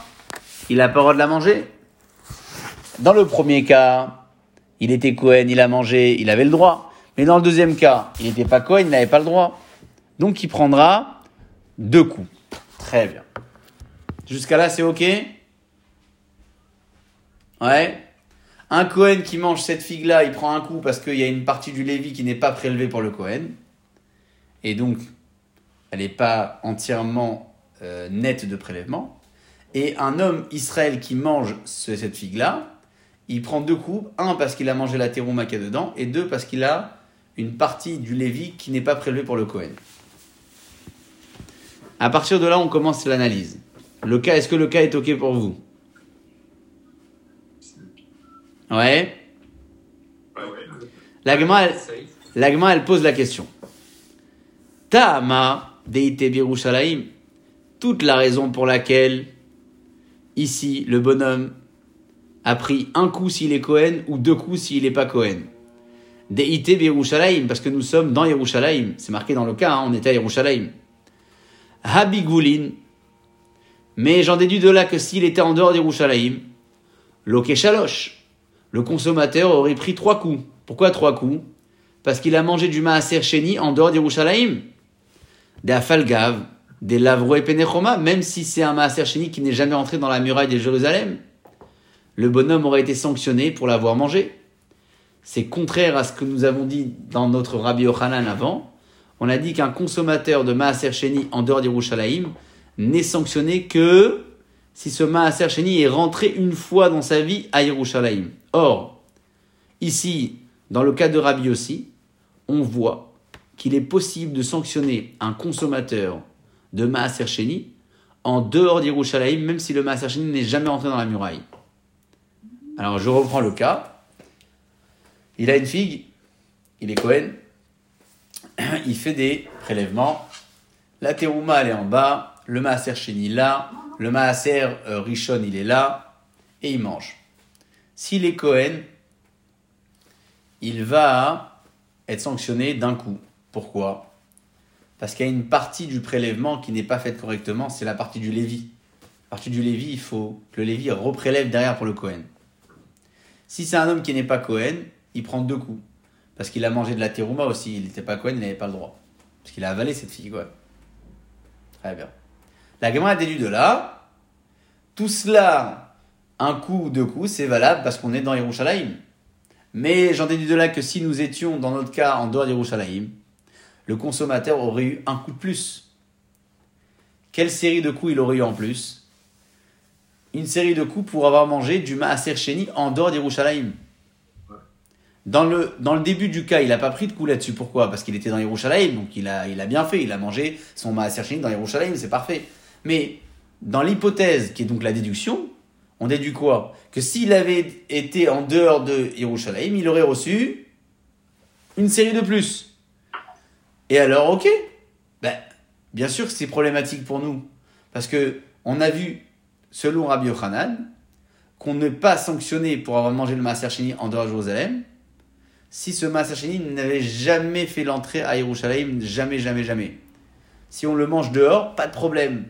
il a pas le droit de la manger. Dans le premier cas, il était Cohen, il a mangé, il avait le droit. Mais dans le deuxième cas, il n'était pas Cohen, il n'avait pas le droit. Donc, il prendra deux coups. Très bien. Jusqu'à là, c'est OK? Ouais. Un Cohen qui mange cette figue-là, il prend un coup parce qu'il y a une partie du Lévi qui n'est pas prélevée pour le Cohen. Et donc, elle n'est pas entièrement euh, nette de prélèvement. Et un homme Israël qui mange ce- cette figue-là, il prend deux coups. Un parce qu'il a mangé la terouma qu'il y dedans, et deux parce qu'il a une partie du Lévi qui n'est pas prélevée pour le Cohen. À partir de là, on commence l'analyse. Le cas, est-ce que le cas est OK pour vous? Ouais. ouais, ouais. La Gemara, elle-. L'agma, elle pose la question. Ta'ama deite birushalayim. Toute la raison pour laquelle, ici, le bonhomme a pris un coup s'il est Cohen ou deux coups s'il n'est pas Cohen. Deite birushalayim, parce que nous sommes dans Yerushalayim. C'est marqué dans le cas, hein, on était à Yerushalayim. Habigulin. Mais j'en déduis de là que s'il était en dehors d'Yerushalayim, Loke Shalosh, le consommateur aurait pris trois coups. Pourquoi trois coups? Parce qu'il a mangé du maaser sheni en dehors d'Yerushalayim. Des afalgav, des lavro et penechoma, même si c'est un maaser sheni qui n'est jamais entré dans la muraille de Jérusalem. Le bonhomme aurait été sanctionné pour l'avoir mangé. C'est contraire à ce que nous avons dit dans notre Rabbi Yochanan avant. On a dit qu'un consommateur de maaser sheni en dehors d'Yerushalayim n'est sanctionné que si ce maaser sheni est rentré une fois dans sa vie à Yerushalayim. Or, ici, dans le cas de Rabbi aussi, on voit qu'il est possible de sanctionner un consommateur de maaser sheni en dehors d'Yerushalayim, même si le maaser sheni n'est jamais rentré dans la muraille. Alors, je reprends le cas. Il a une figue, il est Cohen, il fait des prélèvements. La terouma, elle est en bas, le maaser sheni là, le maaser euh, rishon, il est là, et il mange. S'il est Cohen, il va être sanctionné d'un coup. Pourquoi? Parce qu'il y a une partie du prélèvement qui n'est pas faite correctement, c'est la partie du Lévi. La partie du Lévi, il faut que le Lévi reprélève derrière pour le Cohen. Si c'est un homme qui n'est pas Cohen, il prend deux coups. Parce qu'il a mangé de la terouma aussi, il n'était pas Cohen, il n'avait pas le droit. Parce qu'il a avalé cette fille, quoi. Très bien. La Gemara déduit de là, tout cela, un coup ou deux coups, c'est valable parce qu'on est dans Yerushalayim. Mais j'en déduis de là que si nous étions, dans notre cas, en dehors d'Yerushalayim, le consommateur aurait eu un coup de plus. Quelle série de coups il aurait eu en plus? Une série de coups pour avoir mangé du Maaser Sheni en dehors d'Yerushalayim. Dans le, dans le début du cas, il n'a pas pris de coup là-dessus. Pourquoi? Parce qu'il était dans Yerushalayim, donc il a, il a bien fait. Il a mangé son Maaser Sheni dans Yerushalayim, c'est parfait. Mais dans l'hypothèse qui est donc la déduction, on déduit quoi? Que s'il avait été en dehors de Yerushalayim, il aurait reçu une série de plus. Et alors, ok. Ben, Bien sûr que c'est problématique pour nous. Parce que on a vu, selon Rabbi Yochanan, qu'on n'est pas sanctionné pour avoir mangé le Maaser en dehors de Jérusalem si ce Maaser n'avait jamais fait l'entrée à Yerushalayim, jamais, jamais, jamais. Si on le mange dehors, pas de problème.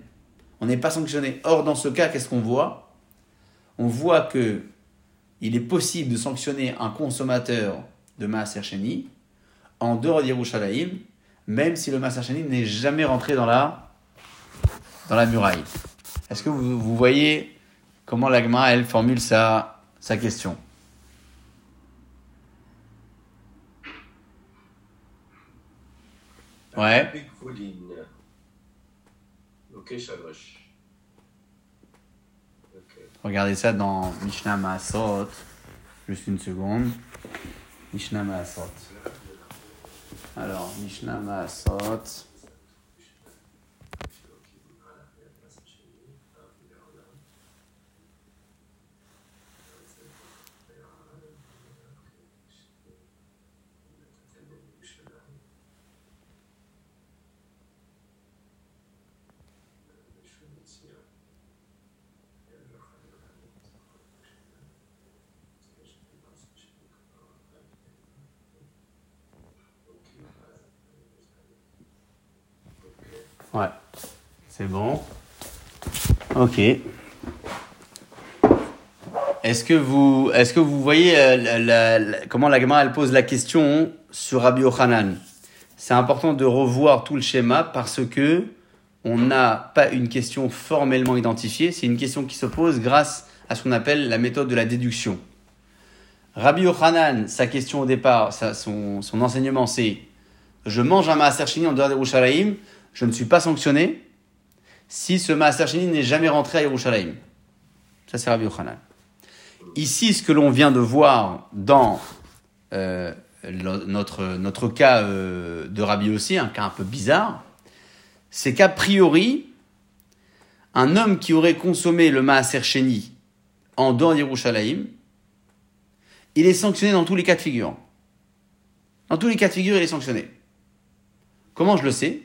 On n'est pas sanctionné. Or, dans ce cas, qu'est-ce qu'on voit? On voit que il est possible de sanctionner un consommateur de Maaser Sheni en dehors d'Yerushalayim, même si le Maaser Sheni n'est jamais rentré dans la, muraille. Est-ce que vous, vous voyez comment l'Agma, elle, formule sa, sa question? Ouais. Regardez ça dans Mishnah Maasot. Juste une seconde. Mishnah Maasot. Alors, Mishnah Maasot. Ouais. C'est bon. Ok. Est-ce que vous, est-ce que vous voyez euh, la- la- la- comment la elle pose la question sur Rabbi Yochanan? C'est important de revoir tout le schéma parce que on n'a pas une question formellement identifiée, c'est une question qui se pose grâce à ce qu'on appelle la méthode de la déduction. Rabbi Yochanan, sa question au départ, sa- son, son enseignement, c'est je mange un Maaser en dehors d'Yerushalayim, je ne suis pas sanctionné si ce Maaser Sheni n'est jamais rentré à Yerushalayim. Ça, c'est Rabbi Yochanan. Ici, ce que l'on vient de voir dans euh, notre, cas euh, de Rabbi aussi, un cas un peu bizarre, c'est qu'a priori, un homme qui aurait consommé le Maaser Sheni en dehors d'Yerushalayim, il est sanctionné dans tous les cas de figure. Dans tous les cas de figure, il est sanctionné. Comment je le sais?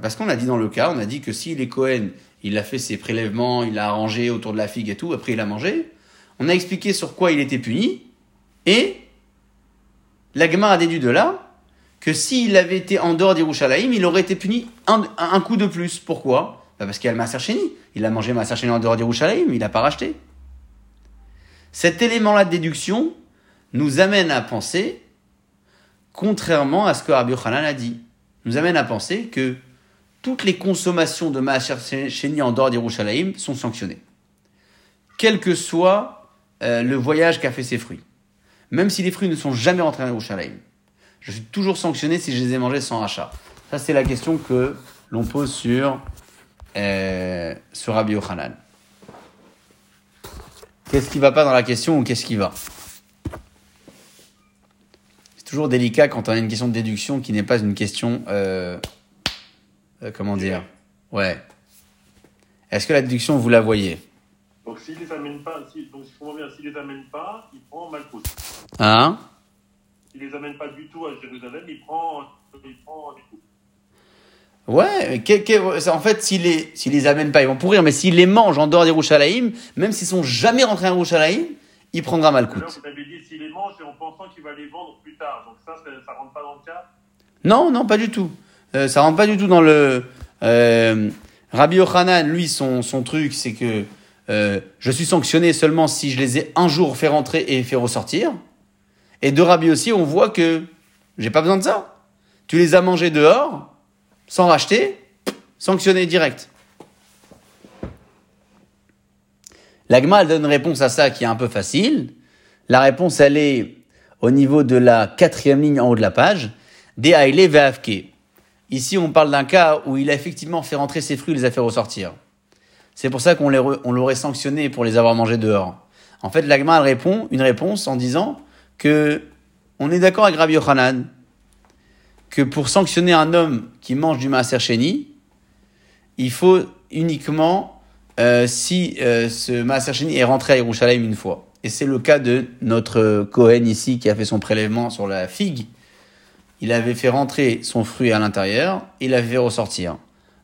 Parce qu'on a dit dans le cas, on a dit que s'il est Cohen, il a fait ses prélèvements, il a arrangé autour de la figue et tout, après il a mangé. On a expliqué sur quoi il était puni, et l'Agma a déduit de là que s'il avait été en dehors d'Yerushalayim, il aurait été puni un, coup de plus. Pourquoi? Bah, Parce qu'il y a le Sheni. Il a mangé Sheni en dehors d'Yerushalayim, il n'a pas racheté. Cet élément-là de déduction nous amène à penser, contrairement à ce que Rabbi Yochanan a dit, nous amène à penser que toutes les consommations de Maaser Sheni en dehors d'Yerushalayim sont sanctionnées. Quel que soit euh, le voyage qu'a fait ses fruits. Même si les fruits ne sont jamais rentrés à Yerushalayim. Je suis toujours sanctionné si je les ai mangés sans rachat. Ça, c'est la question que l'on pose sur, euh, sur Rabbi Yochanan. Qu'est-ce qui va pas dans la question ou qu'est-ce qui va? C'est toujours délicat quand on a une question de déduction qui n'est pas une question. euh, euh, comment dire? Ouais. Est-ce que la déduction, vous la voyez? Donc s'il les amène pas, si, donc si s'il les amène pas, il prend Malchus. Hein? S'il les amène pas du tout à Jérusalem, il prend, il prend du tout. Ouais, mais en fait, s'il les, s'il les amène pas, ils vont pourrir, mais s'il les mange en dehors des Rouchalaïm, même s'ils sont jamais rentrés à Rouchalaïm, il prendra Malkout. vous avez dit s'il les mange et en pensant qu'il va les vendre plus tard. Donc ça, ça, ça rentre pas dans le cas? Non, non, pas du tout. Euh, ça rentre pas du tout dans le. Euh, Rabbi Yochanan, lui, son, son truc, c'est que euh, je suis sanctionné seulement si je les ai un jour fait rentrer et fait ressortir. Et de Rabbi aussi, on voit que j'ai pas besoin de ça. Tu les as mangés dehors, sans racheter, sanctionné direct. L'agma, elle donne une réponse à ça qui est un peu facile. La réponse, elle est au niveau de la quatrième ligne en haut de la page. Ve'avke. Ici, on parle d'un cas où il a effectivement fait rentrer ses fruits et les a fait ressortir. C'est pour ça qu'on l'aurait sanctionné pour les avoir mangés dehors. En fait, l'agma, répond une réponse en disant que on est d'accord avec Rabbi Yochanan que pour sanctionner un homme qui mange du maaser sheni, il faut uniquement euh, si euh, ce maaser sheni est rentré à Yerushalayim une fois. Et c'est le cas de notre Cohen ici qui a fait son prélèvement sur la figue. Il avait fait rentrer son fruit à l'intérieur, il l'avait fait ressortir.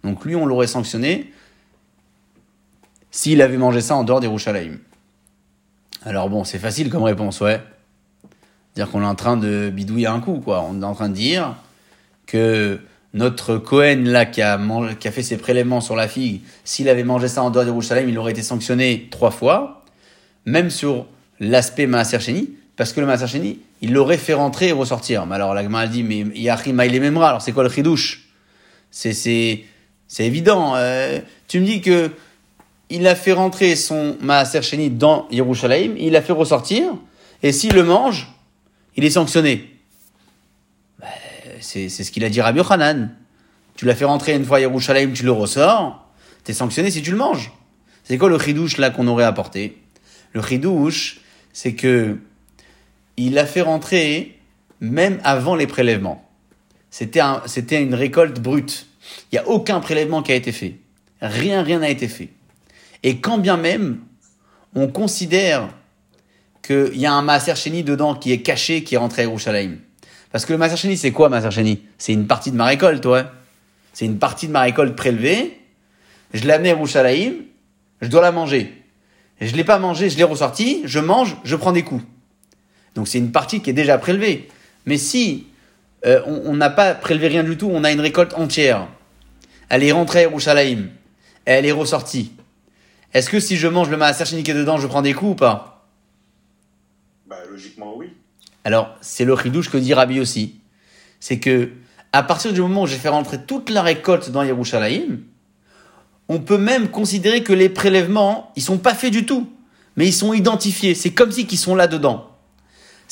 Donc lui, on l'aurait sanctionné s'il avait mangé ça en dehors des Rouchalaïm. Alors bon, c'est facile comme réponse, ouais. Dire qu'on est en train de bidouiller un coup, quoi. On est en train de dire que notre Cohen, là, qui a, fait ses prélèvements sur la figue, s'il avait mangé ça en dehors des Rouchalaïm, il aurait été sanctionné trois fois, même sur l'aspect Maaser Sheni, parce que le Maaser Sheni, il l'aurait fait rentrer et ressortir. Mais alors, la a dit, mais Yachim les Memra, alors c'est quoi le chidouche? C'est, c'est, c'est évident. Euh, tu me dis que il a fait rentrer son Maaser Sheni dans Yerushalayim, il l'a fait ressortir, et s'il le mange, il est sanctionné. Ben, c'est, c'est ce qu'il a dit Rabbi Yochanan. Tu l'as fait rentrer une fois à Yerushalayim, tu le ressors, t'es sanctionné si tu le manges. C'est quoi le chidouche là qu'on aurait apporté? Le chidouche, c'est que il l'a fait rentrer même avant les prélèvements. C'était un, c'était une récolte brute. Il n'y a aucun prélèvement qui a été fait. Rien, rien n'a été fait. Et quand bien même, on considère qu'il y a un Maaser dedans qui est caché, qui est rentré à Yerushalayim. Parce que le Maaser c'est quoi Maaser C'est une partie de ma récolte, ouais. C'est une partie de ma récolte prélevée. Je l'ai amenée à Yerushalayim, je dois la manger. Je l'ai pas mangé, je l'ai ressorti, je mange, je prends des coups. Donc c'est une partie qui est déjà prélevée. Mais si euh, on n'a pas prélevé rien du tout, on a une récolte entière, elle est rentrée à Yerushalayim, elle est ressortie, est-ce que si je mange le maaser qui est dedans, je prends des coups ou pas? Bah logiquement oui. Alors c'est le ridouche que dit Rabbi aussi. C'est que à partir du moment où j'ai fait rentrer toute la récolte dans Yerushalayim, on peut même considérer que les prélèvements, ils sont pas faits du tout, mais ils sont identifiés. C'est comme si qu'ils sont là dedans.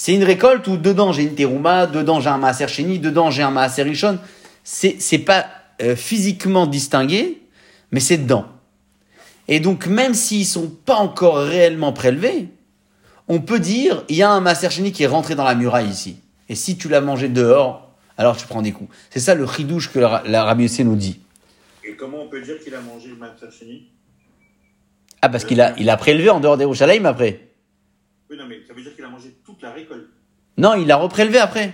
C'est une récolte où dedans j'ai une terouma, dedans j'ai un maaser sheni, dedans j'ai un maaser rishon. C'est c'est pas euh, physiquement distingué, mais c'est dedans. Et donc, même s'ils sont pas encore réellement prélevés, on peut dire, il y a un Maser qui est rentré dans la muraille ici. Et si tu l'as mangé dehors, alors tu prends des coups. C'est ça le chidouche que la, la nous dit. Et comment on peut dire qu'il a mangé le Maser Ah, parce qu'il a, il a prélevé en dehors des Rouchalaïm après. Oui, non, mais ça veut dire qu'il a mangé toute la récolte. Non, il a reprélevé après.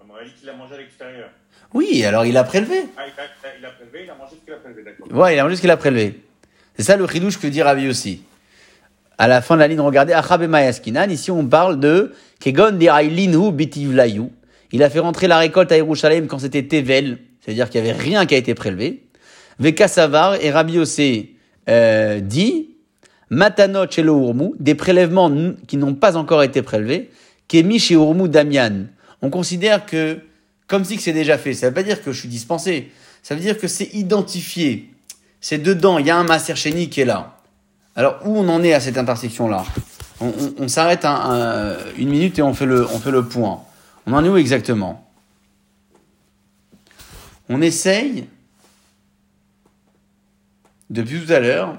On dit qu'il mangé à l'extérieur. Oui, alors il a prélevé. Ah, il a, prélevé, il a mangé ce qu'il a prélevé, d'accord. Ouais, il a mangé ce qu'il a prélevé. C'est ça le chidouche que dit Rabbi aussi. À la fin de la ligne, regardez, Achabe ici on parle de Kegon Bitivlayu. Il a fait rentrer la récolte à Yerushalayim quand c'était Tevel, c'est-à-dire qu'il n'y avait rien qui a été prélevé. Veka Savar et Rabbi Yossé euh, dit Matanot chez des prélèvements qui n'ont pas encore été prélevés, Kemi chez Urmu Damian. On considère que comme si que c'est déjà fait. Ça veut pas dire que je suis dispensé. Ça veut dire que c'est identifié. C'est dedans. Il y a un Master Sheni qui est là. Alors, où on en est à cette intersection-là? On, s'arrête une minute et on fait, le, on fait le point. On en est où exactement? On essaye, depuis tout à l'heure,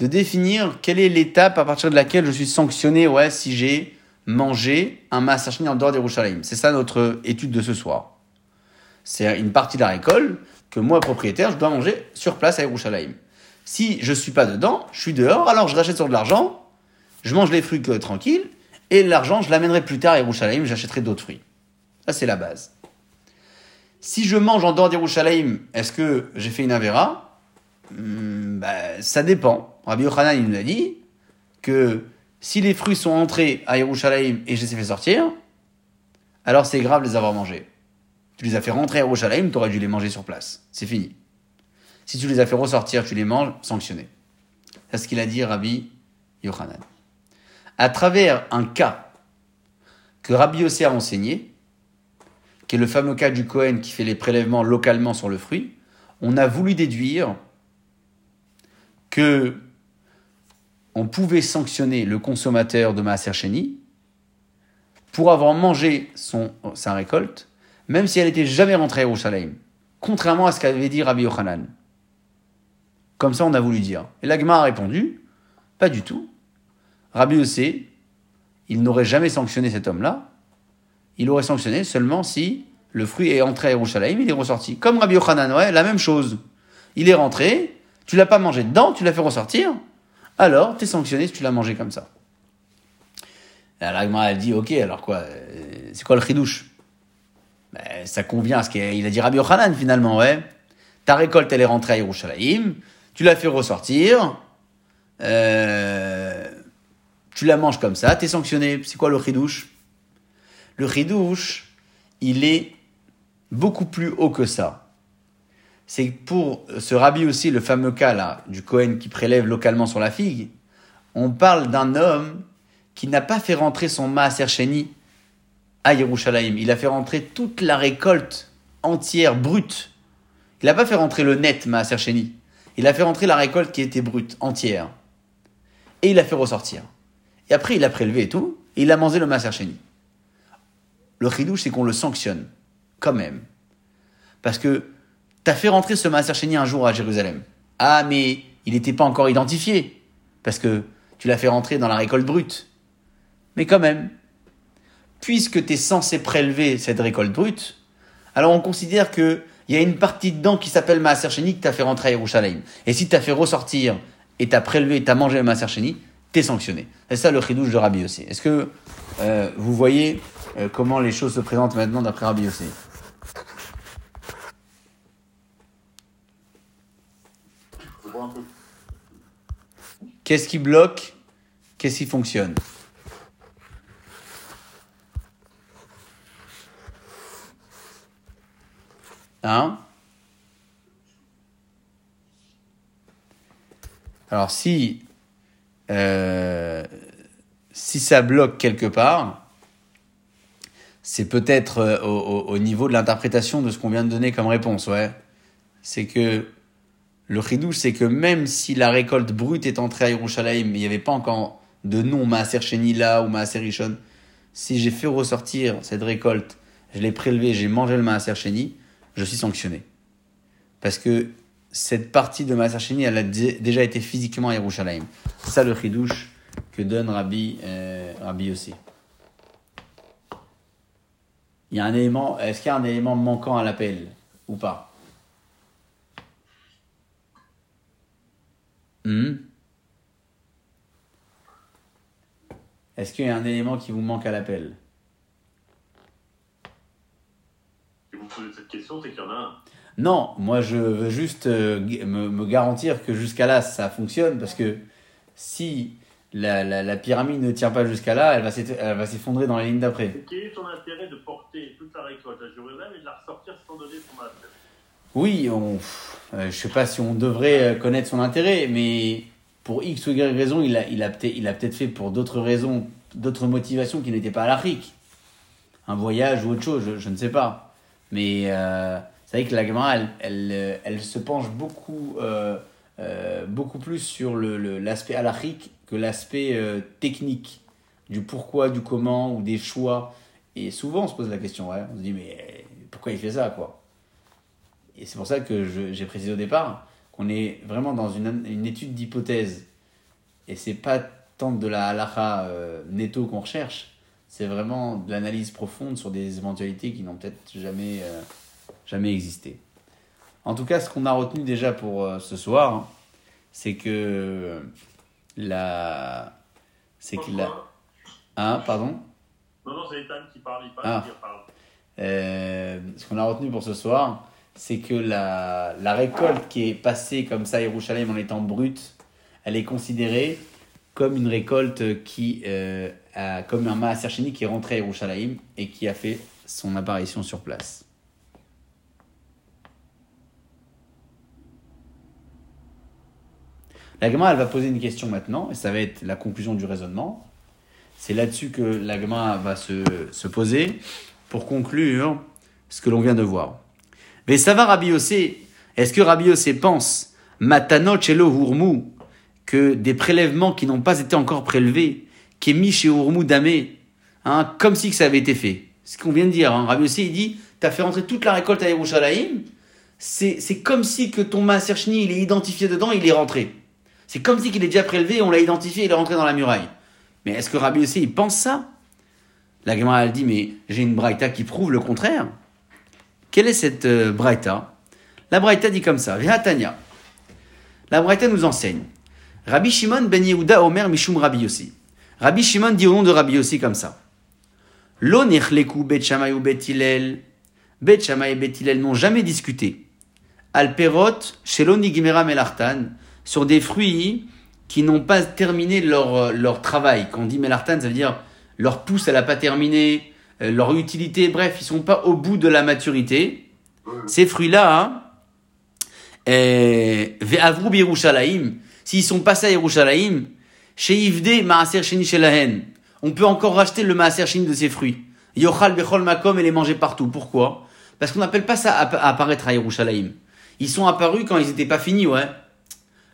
de définir quelle est l'étape à partir de laquelle je suis sanctionné, ouais, si j'ai mangé un Master Sheni en dehors des. C'est ça notre étude de ce soir. C'est une partie de la récolte que moi, propriétaire, je dois manger sur place à Yerushalayim. Si je suis pas dedans, je suis dehors, alors je rachète sur de l'argent, je mange les fruits que, tranquille, et l'argent, je l'amènerai plus tard à Yerushalayim, j'achèterai d'autres fruits. Ça, c'est la base. Si je mange en dehors d'Yerushalayim, est-ce que j'ai fait une Avera? Hmm, bah, Ça dépend. Rabbi Yochanan, il nous a dit que si les fruits sont entrés à Yerushalayim et je les ai fait sortir, alors c'est grave de les avoir mangés. Tu les as fait rentrer à Yerushalayim, tu aurais dû les manger sur place. C'est fini. Si tu les as fait ressortir, tu les manges, sanctionné. C'est ce qu'il a dit Rabbi Yochanan. À travers un cas que Rabbi Yossé a enseigné, qui est le fameux cas du Cohen qui fait les prélèvements localement sur le fruit, on a voulu déduire que on pouvait sanctionner le consommateur de Maaser Sheni pour avoir mangé son, sa récolte même si elle n'était jamais rentrée à Yerushalayim. Contrairement à ce qu'avait dit Rabbi Yochanan. Comme ça, on a voulu dire. Et l'Agma a répondu, pas du tout. Rabbi Yossé, il n'aurait jamais sanctionné cet homme-là. Il aurait sanctionné seulement si le fruit est entré à Yerushalayim, il est ressorti. Comme Rabbi Yochanan, ouais, la même chose. Il est rentré, tu l'as pas mangé dedans, tu l'as fait ressortir, alors tu es sanctionné si tu l'as mangé comme ça. L'Agma, elle dit, ok, alors quoi, euh, c'est quoi le chidouche Ben, ça convient à ce qu'il a dit Rabbi Yochanan finalement, ouais. Ta récolte, elle est rentrée à Yerushalayim, tu l'as fait ressortir, euh, tu la manges comme ça, t'es sanctionné. C'est quoi le chidouche Le chidouche, il est beaucoup plus haut que ça. C'est pour ce rabbi aussi, le fameux cas là, du Cohen qui prélève localement sur la figue, on parle d'un homme qui n'a pas fait rentrer son Maaser Sheni à Yerushalayim. Il a fait rentrer toute la récolte entière, brute. Il n'a pas fait rentrer le net Maaser Sheni. Il a fait rentrer la récolte qui était brute, entière. Et il l'a fait ressortir. Et après, il a prélevé et tout, et il a mangé le Maaser Sheni. Le chidouche, c'est qu'on le sanctionne, quand même. Parce que tu as fait rentrer ce Maaser un jour à Jérusalem. Ah, mais il n'était pas encore identifié. Parce que tu l'as fait rentrer dans la récolte brute. Mais quand même, puisque tu es censé prélever cette récolte brute, alors on considère qu'il y a une partie dedans qui s'appelle Maaser Sheni que tu as fait rentrer à Yerushalayim. Et si tu as fait ressortir et tu as prélevé, tu as mangé le Maaser Sheni, sanctionné. C'est ça le chidouche de Rabbi aussi. Est-ce que euh, vous voyez euh, comment les choses se présentent maintenant d'après Rabbi Yossi Je vois un peu. Qu'est-ce qui bloque? Qu'est-ce qui fonctionne? Hein? Alors si euh, si ça bloque quelque part, c'est peut-être euh, au, au- au niveau de l'interprétation de ce qu'on vient de donner comme réponse, ouais. C'est que le chidouche, c'est que même si la récolte brute est entrée à Yerushalayim, il n'y avait pas encore de nom Maaser Sheni là ou Maaser Rishon, si j'ai fait ressortir cette récolte, je l'ai prélevée, j'ai mangé le Maaser Sheni, je suis sanctionné. Parce que cette partie de Maaser Sheni, elle a dé- déjà été physiquement à Yerushalayim. C'est ça le chidouche que donne Rabbi, euh, Rabbi Yossi. Il y a un élément, est-ce qu'il y a un élément manquant à l'appel ou pas? Hmm Est-ce qu'il y a un élément qui vous manque à l'appel? Si vous posez cette question, c'est qu'il y en a un. Non, moi je veux juste euh, me, me garantir que jusqu'à là ça fonctionne parce que si la, la, la pyramide ne tient pas jusqu'à là, elle va s'eff- elle va s'effondrer dans la ligne d'après. Quel est ton intérêt de porter toute la récolte? À Jérusalem et de la ressortir sans donner son affaire Oui, on, euh, je sais pas si on devrait euh, connaître son intérêt, mais pour X ou Y raison, il a, peut-être fait pour d'autres raisons, d'autres motivations qui n'étaient pas à l'Afrique. Un voyage ou autre chose, je, ne sais pas. Mais euh, c'est vrai que la Gemara, euh, elle se penche beaucoup, euh, beaucoup plus sur le- le- l'aspect halachique que l'aspect technique du pourquoi, du comment ou des choix. Et souvent, on se pose la question, on se dit, mais pourquoi il fait ça, quoi? Et c'est pour ça que j'ai précisé au départ qu'on est vraiment dans une, une étude d'hypothèse. Et c'est pas tant de la halakha euh, netto qu'on recherche, c'est vraiment de l'analyse profonde sur des éventualités qui n'ont peut-être jamais, euh, jamais existé. En tout cas, ce qu'on a retenu déjà pour euh, ce soir, hein, c'est que la. C'est que la. Pourquoi Hein, pardon? Non, non, c'est Ethan qui parle, il parle, Ah. il parle. Euh, ce qu'on a retenu pour ce soir, c'est que la, la récolte qui est passée comme ça à Yerushalayim en étant brute, elle est considérée comme une récolte qui, euh, a, comme un Maaser qui est rentré à Yerushalayim et qui a fait son apparition sur place. La Gemara, elle va poser une question maintenant, et ça va être la conclusion du raisonnement. C'est là-dessus que la Gemara va se, se poser pour conclure ce que l'on vient de voir. Mais ça va Rabbi Yossé Est-ce que Rabbi Yossé pense Matanot Shelo Hurmu que des prélèvements qui n'ont pas été encore prélevés, qui est mis chez Hurmu Damé, hein, comme si que ça avait été fait? Ce qu'on vient de dire, hein. Rabbi Yossé il dit tu as fait rentrer toute la récolte à Yerushalayim, c'est comme si que ton Maaser Sheni, il est identifié dedans, il est rentré. C'est comme si qu'il est déjà prélevé, on l'a identifié, il est rentré dans la muraille. Mais est-ce que Rabbi Yossé il pense ça? La Gemara elle dit mais j'ai une braïta qui prouve le contraire. Quelle est cette euh, braïta? La braïta dit comme ça. Tanya. La braïta nous enseigne. Rabbi Shimon ben Yehuda Omer Mishum Rabbi Yossi. Rabbi Shimon dit au nom de Rabbi Yossi comme ça. Lo nechleku bet Shammai ou bet Bet et n'ont jamais discuté. Alperot, Sheloni Gimera Melartan, sur des fruits qui n'ont pas terminé leur, leur travail. Quand on dit Melartan, ça veut dire leur pousse, elle n'a pas terminé, euh, leur utilité, bref, ils sont pas au bout de la maturité. Ces fruits-là, hein, eh, Ve'avru Yerushalayim, s'ils sont passés à Yerushalayim, chez Maaser Sheni Shelahen, on peut encore racheter le Maaser Sheni de ces fruits. Yochal Bechol Makom et les manger partout. Pourquoi? Parce qu'on n'appelle pas ça app- apparaître à Yerushalayim. Ils sont apparus quand ils n'étaient pas finis, ouais.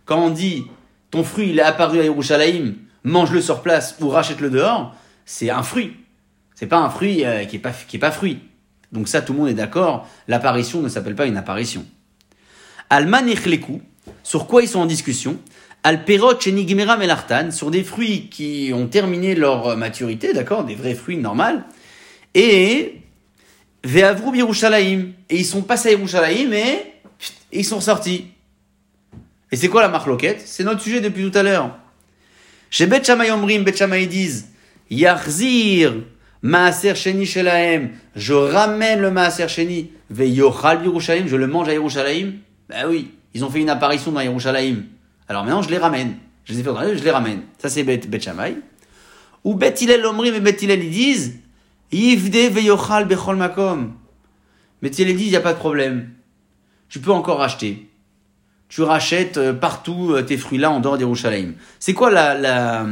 Quand on dit ton fruit il est apparu à Yerushalayim, mange-le sur place ou rachète-le dehors, c'est un fruit. C'est pas un fruit euh, qui est pas qui est pas fruit. Donc ça tout le monde est d'accord, l'apparition ne s'appelle pas une apparition. Alman echleku, sur quoi ils sont en discussion? Al perot shenigmera melartan, sur des fruits qui ont terminé leur maturité, d'accord, des vrais fruits normaux, et ve'avru Yerushalayim, et ils sont passés à Yerushalayim et, et ils sont sortis. Et c'est quoi la marloquette? C'est notre sujet depuis tout à l'heure. Chez Bet Shammai Bet disent Maaser Sheni Shelahem, je ramène le Maaser Sheni, ve Yochal Yerushalayim, je le mange à Yerushalayim. Ben oui, ils ont fait une apparition dans Yerushalayim. Alors maintenant, je les ramène. Je les ai fait je les ramène. Ça, c'est Bet, Bet Shammai. Ou Bet Hillel Omrim et Bet Hillel, ils disent Yivde ve Yochal Bechol Makom. Bet Hillel dit il n'y a pas de problème. Tu peux encore racheter tu rachètes euh, partout euh, tes fruits là en dehors d'Yerushalayim. C'est quoi la, la,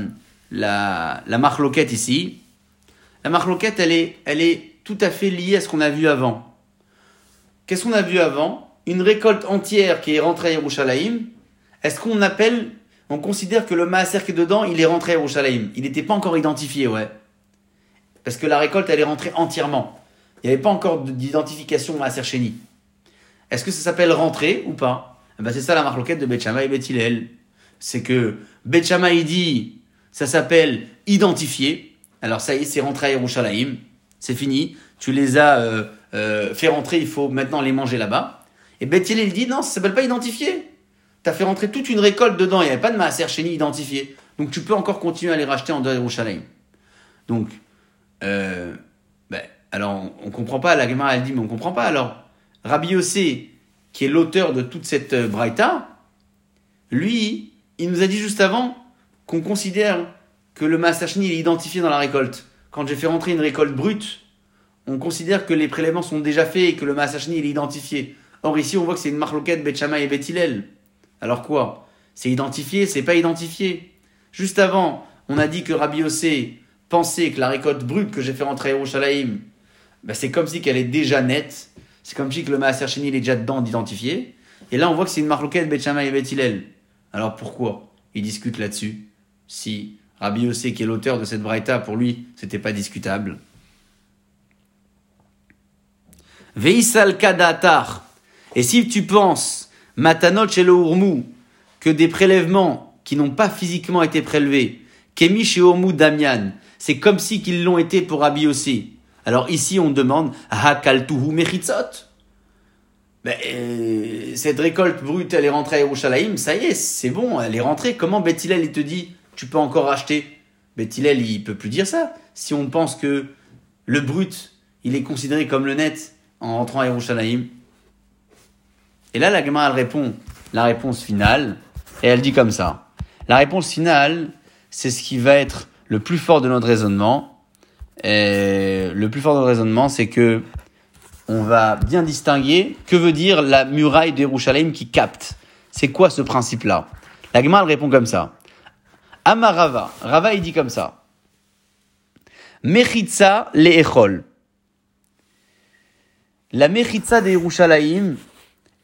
la, la ici? La marloquette, elle est, elle est tout à fait liée à ce qu'on a vu avant. Qu'est-ce qu'on a vu avant? Une récolte entière qui est rentrée à Yerushalayim. Est-ce qu'on appelle, on considère que le maaser qui est dedans, il est rentré à Yerushalayim? Il n'était pas encore identifié, ouais. Parce que la récolte, elle est rentrée entièrement. Il n'y avait pas encore d'identification maaser Sheni. Est-ce que ça s'appelle rentrer ou pas? Eh ben, c'est ça la marloquette de Betchama et Bethilel. C'est que Betchama il dit, ça s'appelle identifier. Alors ça y est, c'est rentré à Yerushalayim. C'est fini. Tu les as euh, euh, fait rentrer, il faut maintenant les manger là-bas. Et Bethilel il dit, non, ça s'appelle pas identifier. Tu as fait rentrer toute une récolte dedans, il n'y avait pas de Maaser Sheni identifié. Donc tu peux encore continuer à les racheter en dehors de Yerushalayim. Donc, euh, ben, alors on, on comprend pas, la Gemara elle dit, mais on comprend pas. Alors, Rabbi Yossé, qui est l'auteur de toute cette braïta, lui, il nous a dit juste avant qu'on considère que le Maasachni est identifié dans la récolte. Quand j'ai fait rentrer une récolte brute, on considère que les prélèvements sont déjà faits et que le Maasachni est identifié. Or ici, on voit que c'est une marloquette Betchama et Bethilel. Alors quoi? C'est identifié, c'est pas identifié. Juste avant, on a dit que Rabbi Yossé pensait que la récolte brute que j'ai fait rentrer à Yerushalayim, ben c'est comme si qu'elle est déjà nette. C'est comme si que le il est déjà dedans d'identifier. Et là, on voit que c'est une marloquette Bet Shammai et Bet Hillel. Alors pourquoi ils discutent là-dessus Si Rabbi Yossé, qui est l'auteur de cette braïta, pour lui, c'était pas discutable. Veisal kadatar. Et si tu penses, matanot chez le Urmu, que des prélèvements qui n'ont pas physiquement été prélevés, kemi chez Urmu Damian, c'est comme si qu'ils l'ont été pour Rabbi Yossé. Alors ici, on demande Hakaltuhu mechitzot. Ben, euh, cette récolte brute, elle est rentrée à Yerushalayim, ça y est, c'est bon, elle est rentrée. Comment Bethilel, il te dit, tu peux encore acheter Bethilel, il peut plus dire ça. Si on pense que le brut, il est considéré comme le net en rentrant à Yerushalayim. Et là, la Gemara, elle répond la réponse finale, et elle dit comme ça. La réponse finale, c'est ce qui va être le plus fort de notre raisonnement, et le plus fort de notre raisonnement, c'est que on va bien distinguer que veut dire la muraille de Yerushalayim qui capte. C'est quoi ce principe-là? La Gemara elle répond comme ça. Amarava, Rava il dit comme ça. Mechitza le echol. La mechitza de Yerushalayim,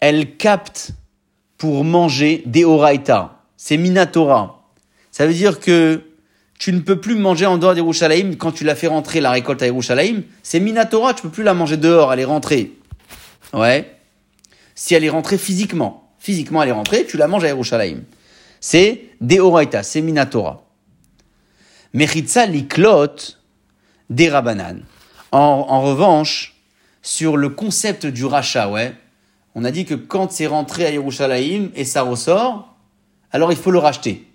elle capte pour manger des oraita. C'est minatora. Ça veut dire que tu ne peux plus manger en dehors d'Yerushalayim quand tu l'as fait rentrer la récolte à Yerushalayim. C'est Minatora, tu peux plus la manger dehors, elle est rentrée. Ouais. Si elle est rentrée physiquement. Physiquement, elle est rentrée, tu la manges à Yerushalayim. C'est Deoraita, c'est Minatora. Mechitza liklot des Rabanan. En, en revanche, sur le concept du rachat, ouais, on a dit que quand c'est rentré à Yerushalayim et ça ressort, alors il faut le racheter.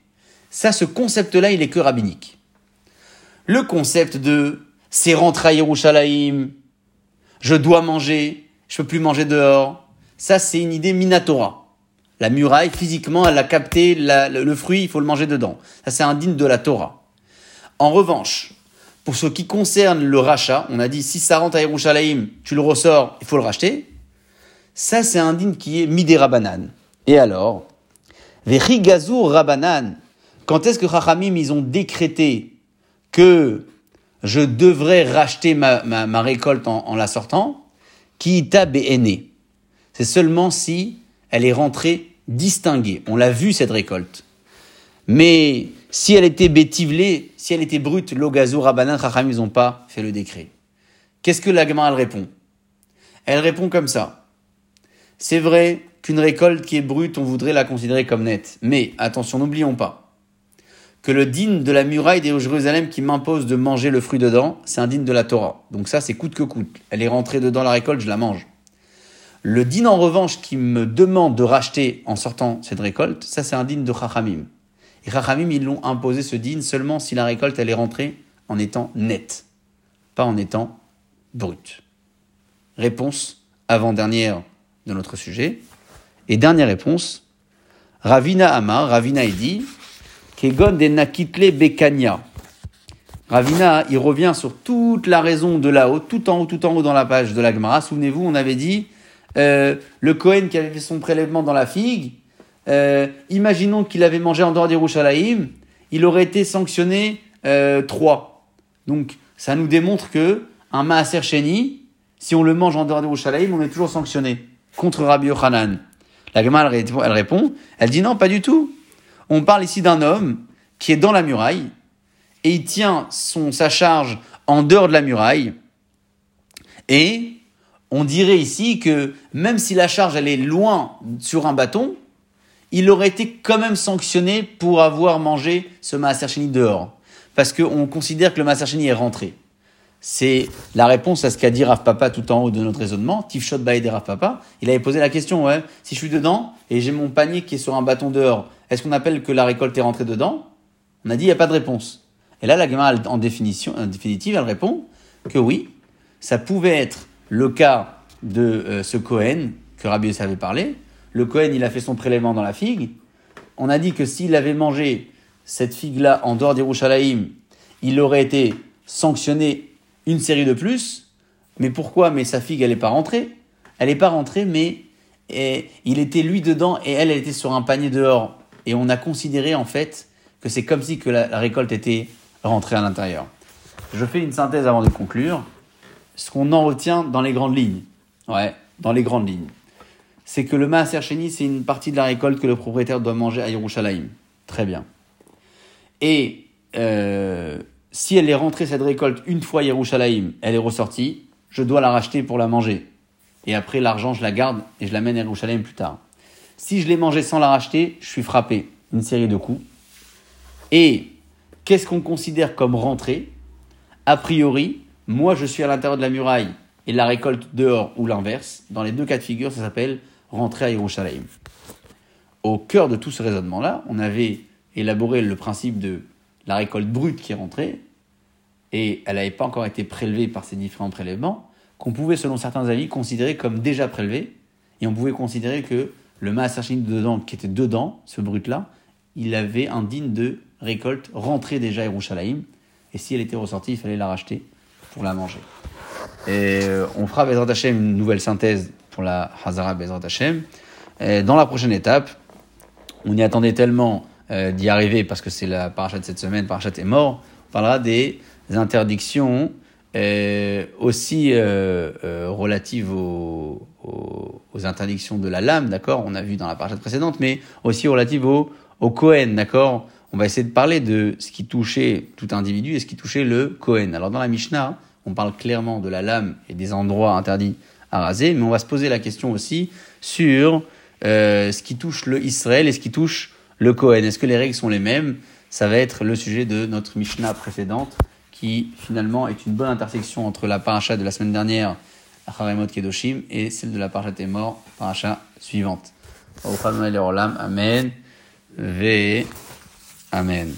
Ça, ce concept-là, il est que rabbinique. Le concept de c'est rentré à Yerushalayim, je dois manger, je peux plus manger dehors. Ça, c'est une idée minatora. La muraille, physiquement, elle a capté le, fruit, il faut le manger dedans. Ça, c'est indigne de la Torah. En revanche, pour ce qui concerne le rachat, on a dit si ça rentre à Yerushalayim, tu le ressors, il faut le racheter. Ça, c'est un din qui est midé rabanan. Et alors, Vechi gazur rabanan. Quand est-ce que Chachamim, ils ont décrété que je devrais racheter ma, récolte en, la sortant? Qui be'ene. C'est seulement si elle est rentrée distinguée. On l'a vu cette récolte. Mais si elle était bétivelée, si elle était brute, l'ogazo rabanan, Chachamim, ils n'ont pas fait le décret. Qu'est-ce que la Gemara, elle répond? Elle répond comme ça. C'est vrai qu'une récolte qui est brute, on voudrait la considérer comme nette. Mais attention, n'oublions pas que le din de la muraille de Jérusalem qui m'impose de manger le fruit dedans, c'est un din de la Torah. Donc ça, c'est coûte que coûte. Elle est rentrée dedans la récolte, je la mange. Le din en revanche qui me demande de racheter en sortant cette récolte, ça c'est un din de Chachamim. Et Chachamim, ils l'ont imposé ce din seulement si la récolte elle est rentrée en étant nette, pas en étant brute. Réponse avant-dernière de notre sujet. Et dernière réponse, Ravina Amar, Ravina il dit, Kegon de Nakitle Bekania. Ravina, il revient sur toute la raison de là-haut, tout en haut, tout en haut dans la page de la Gemara. Souvenez-vous, on avait dit, euh, le Cohen qui avait fait son prélèvement dans la figue, euh, imaginons qu'il avait mangé en dehors d'Yerushalayim, il aurait été sanctionné euh, 3. Donc, ça nous démontre que un Maaser Sheni, si on le mange en dehors d'Yerushalayim, on est toujours sanctionné contre Rabbi Yochanan. La Gemara, elle elle répond, elle dit non, pas du tout. On parle ici d'un homme qui est dans la muraille et il tient son, sa charge en dehors de la muraille. Et on dirait ici que même si la charge est loin sur un bâton, il aurait été quand même sanctionné pour avoir mangé ce Maaser Sheni dehors. Parce qu'on considère que le Maaser Sheni est rentré. C'est la réponse à ce qu'a dit Rav Papa tout en haut de notre raisonnement. Tifshot Baïd et Rav Papa. Il avait posé la question, ouais, si je suis dedans et j'ai mon panier qui est sur un bâton dehors, est-ce qu'on appelle que la récolte est rentrée dedans? On a dit, il n'y a pas de réponse. Et là, la Gemara, en, définition, en définitive, elle répond que oui, ça pouvait être le cas de euh, ce Cohen que Rabbi avait parlé. Le Cohen, il a fait son prélèvement dans la figue. On a dit que s'il avait mangé cette figue-là en dehors d'Yerushalayim, il aurait été sanctionné une série de plus. Mais pourquoi? Mais sa figue, elle n'est pas rentrée. Elle n'est pas rentrée, mais eh, il était lui dedans et elle, elle était sur un panier dehors. Et on a considéré en fait que c'est comme si que la récolte était rentrée à l'intérieur. Je fais une synthèse avant de conclure. Ce qu'on en retient dans les grandes lignes. Ouais, dans les grandes lignes. C'est que le Maaser Sheni, c'est une partie de la récolte que le propriétaire doit manger à Yerushalayim. Très bien. Et euh, si elle est rentrée cette récolte une fois à Yerushalayim, elle est ressortie, je dois la racheter pour la manger. Et après, l'argent, je la garde et je l'amène à Yerushalayim plus tard. Si je l'ai mangé sans la racheter, je suis frappé. Une série de coups. Et qu'est-ce qu'on considère comme rentrée? A priori, moi, je suis à l'intérieur de la muraille et la récolte dehors ou l'inverse. Dans les deux cas de figure, ça s'appelle rentrer à Yerushalayim. Au cœur de tout ce raisonnement-là, on avait élaboré le principe de la récolte brute qui est rentrée, et elle n'avait pas encore été prélevée par ces différents prélèvements, qu'on pouvait, selon certains avis, considérer comme déjà prélevée, et on pouvait considérer que le Maaser Sheni dedans, qui était dedans, ce brut-là, il avait un digne de récolte rentrée déjà à Yerushalayim, et si elle était ressortie, il fallait la racheter pour la manger. Et euh, on fera Bezrat une nouvelle synthèse pour la Hazara Bezrat Hashem. Dans la prochaine étape, on y attendait tellement euh, d'y arriver parce que c'est la parachat de cette semaine, parachat est mort. On parlera des interdictions euh, aussi relatives aux interdictions de la lame, d'accord On a vu dans la parachat précédente, mais aussi relatives au, au Kohen, d'accord On va essayer de parler de ce qui touchait tout individu et ce qui touchait le Kohen. Alors dans la Mishnah, on parle clairement de la lame et des endroits interdits à raser, mais on va se poser la question aussi sur euh, ce qui touche le Israël et ce qui touche le Kohen. Est-ce que les règles sont les mêmes? Ça va être le sujet de notre Mishnah précédente, qui finalement est une bonne intersection entre la paracha de la semaine dernière, Acharemot Kedoshim, et celle de la paracha Témor, paracha suivante. Amen. Ve Amen.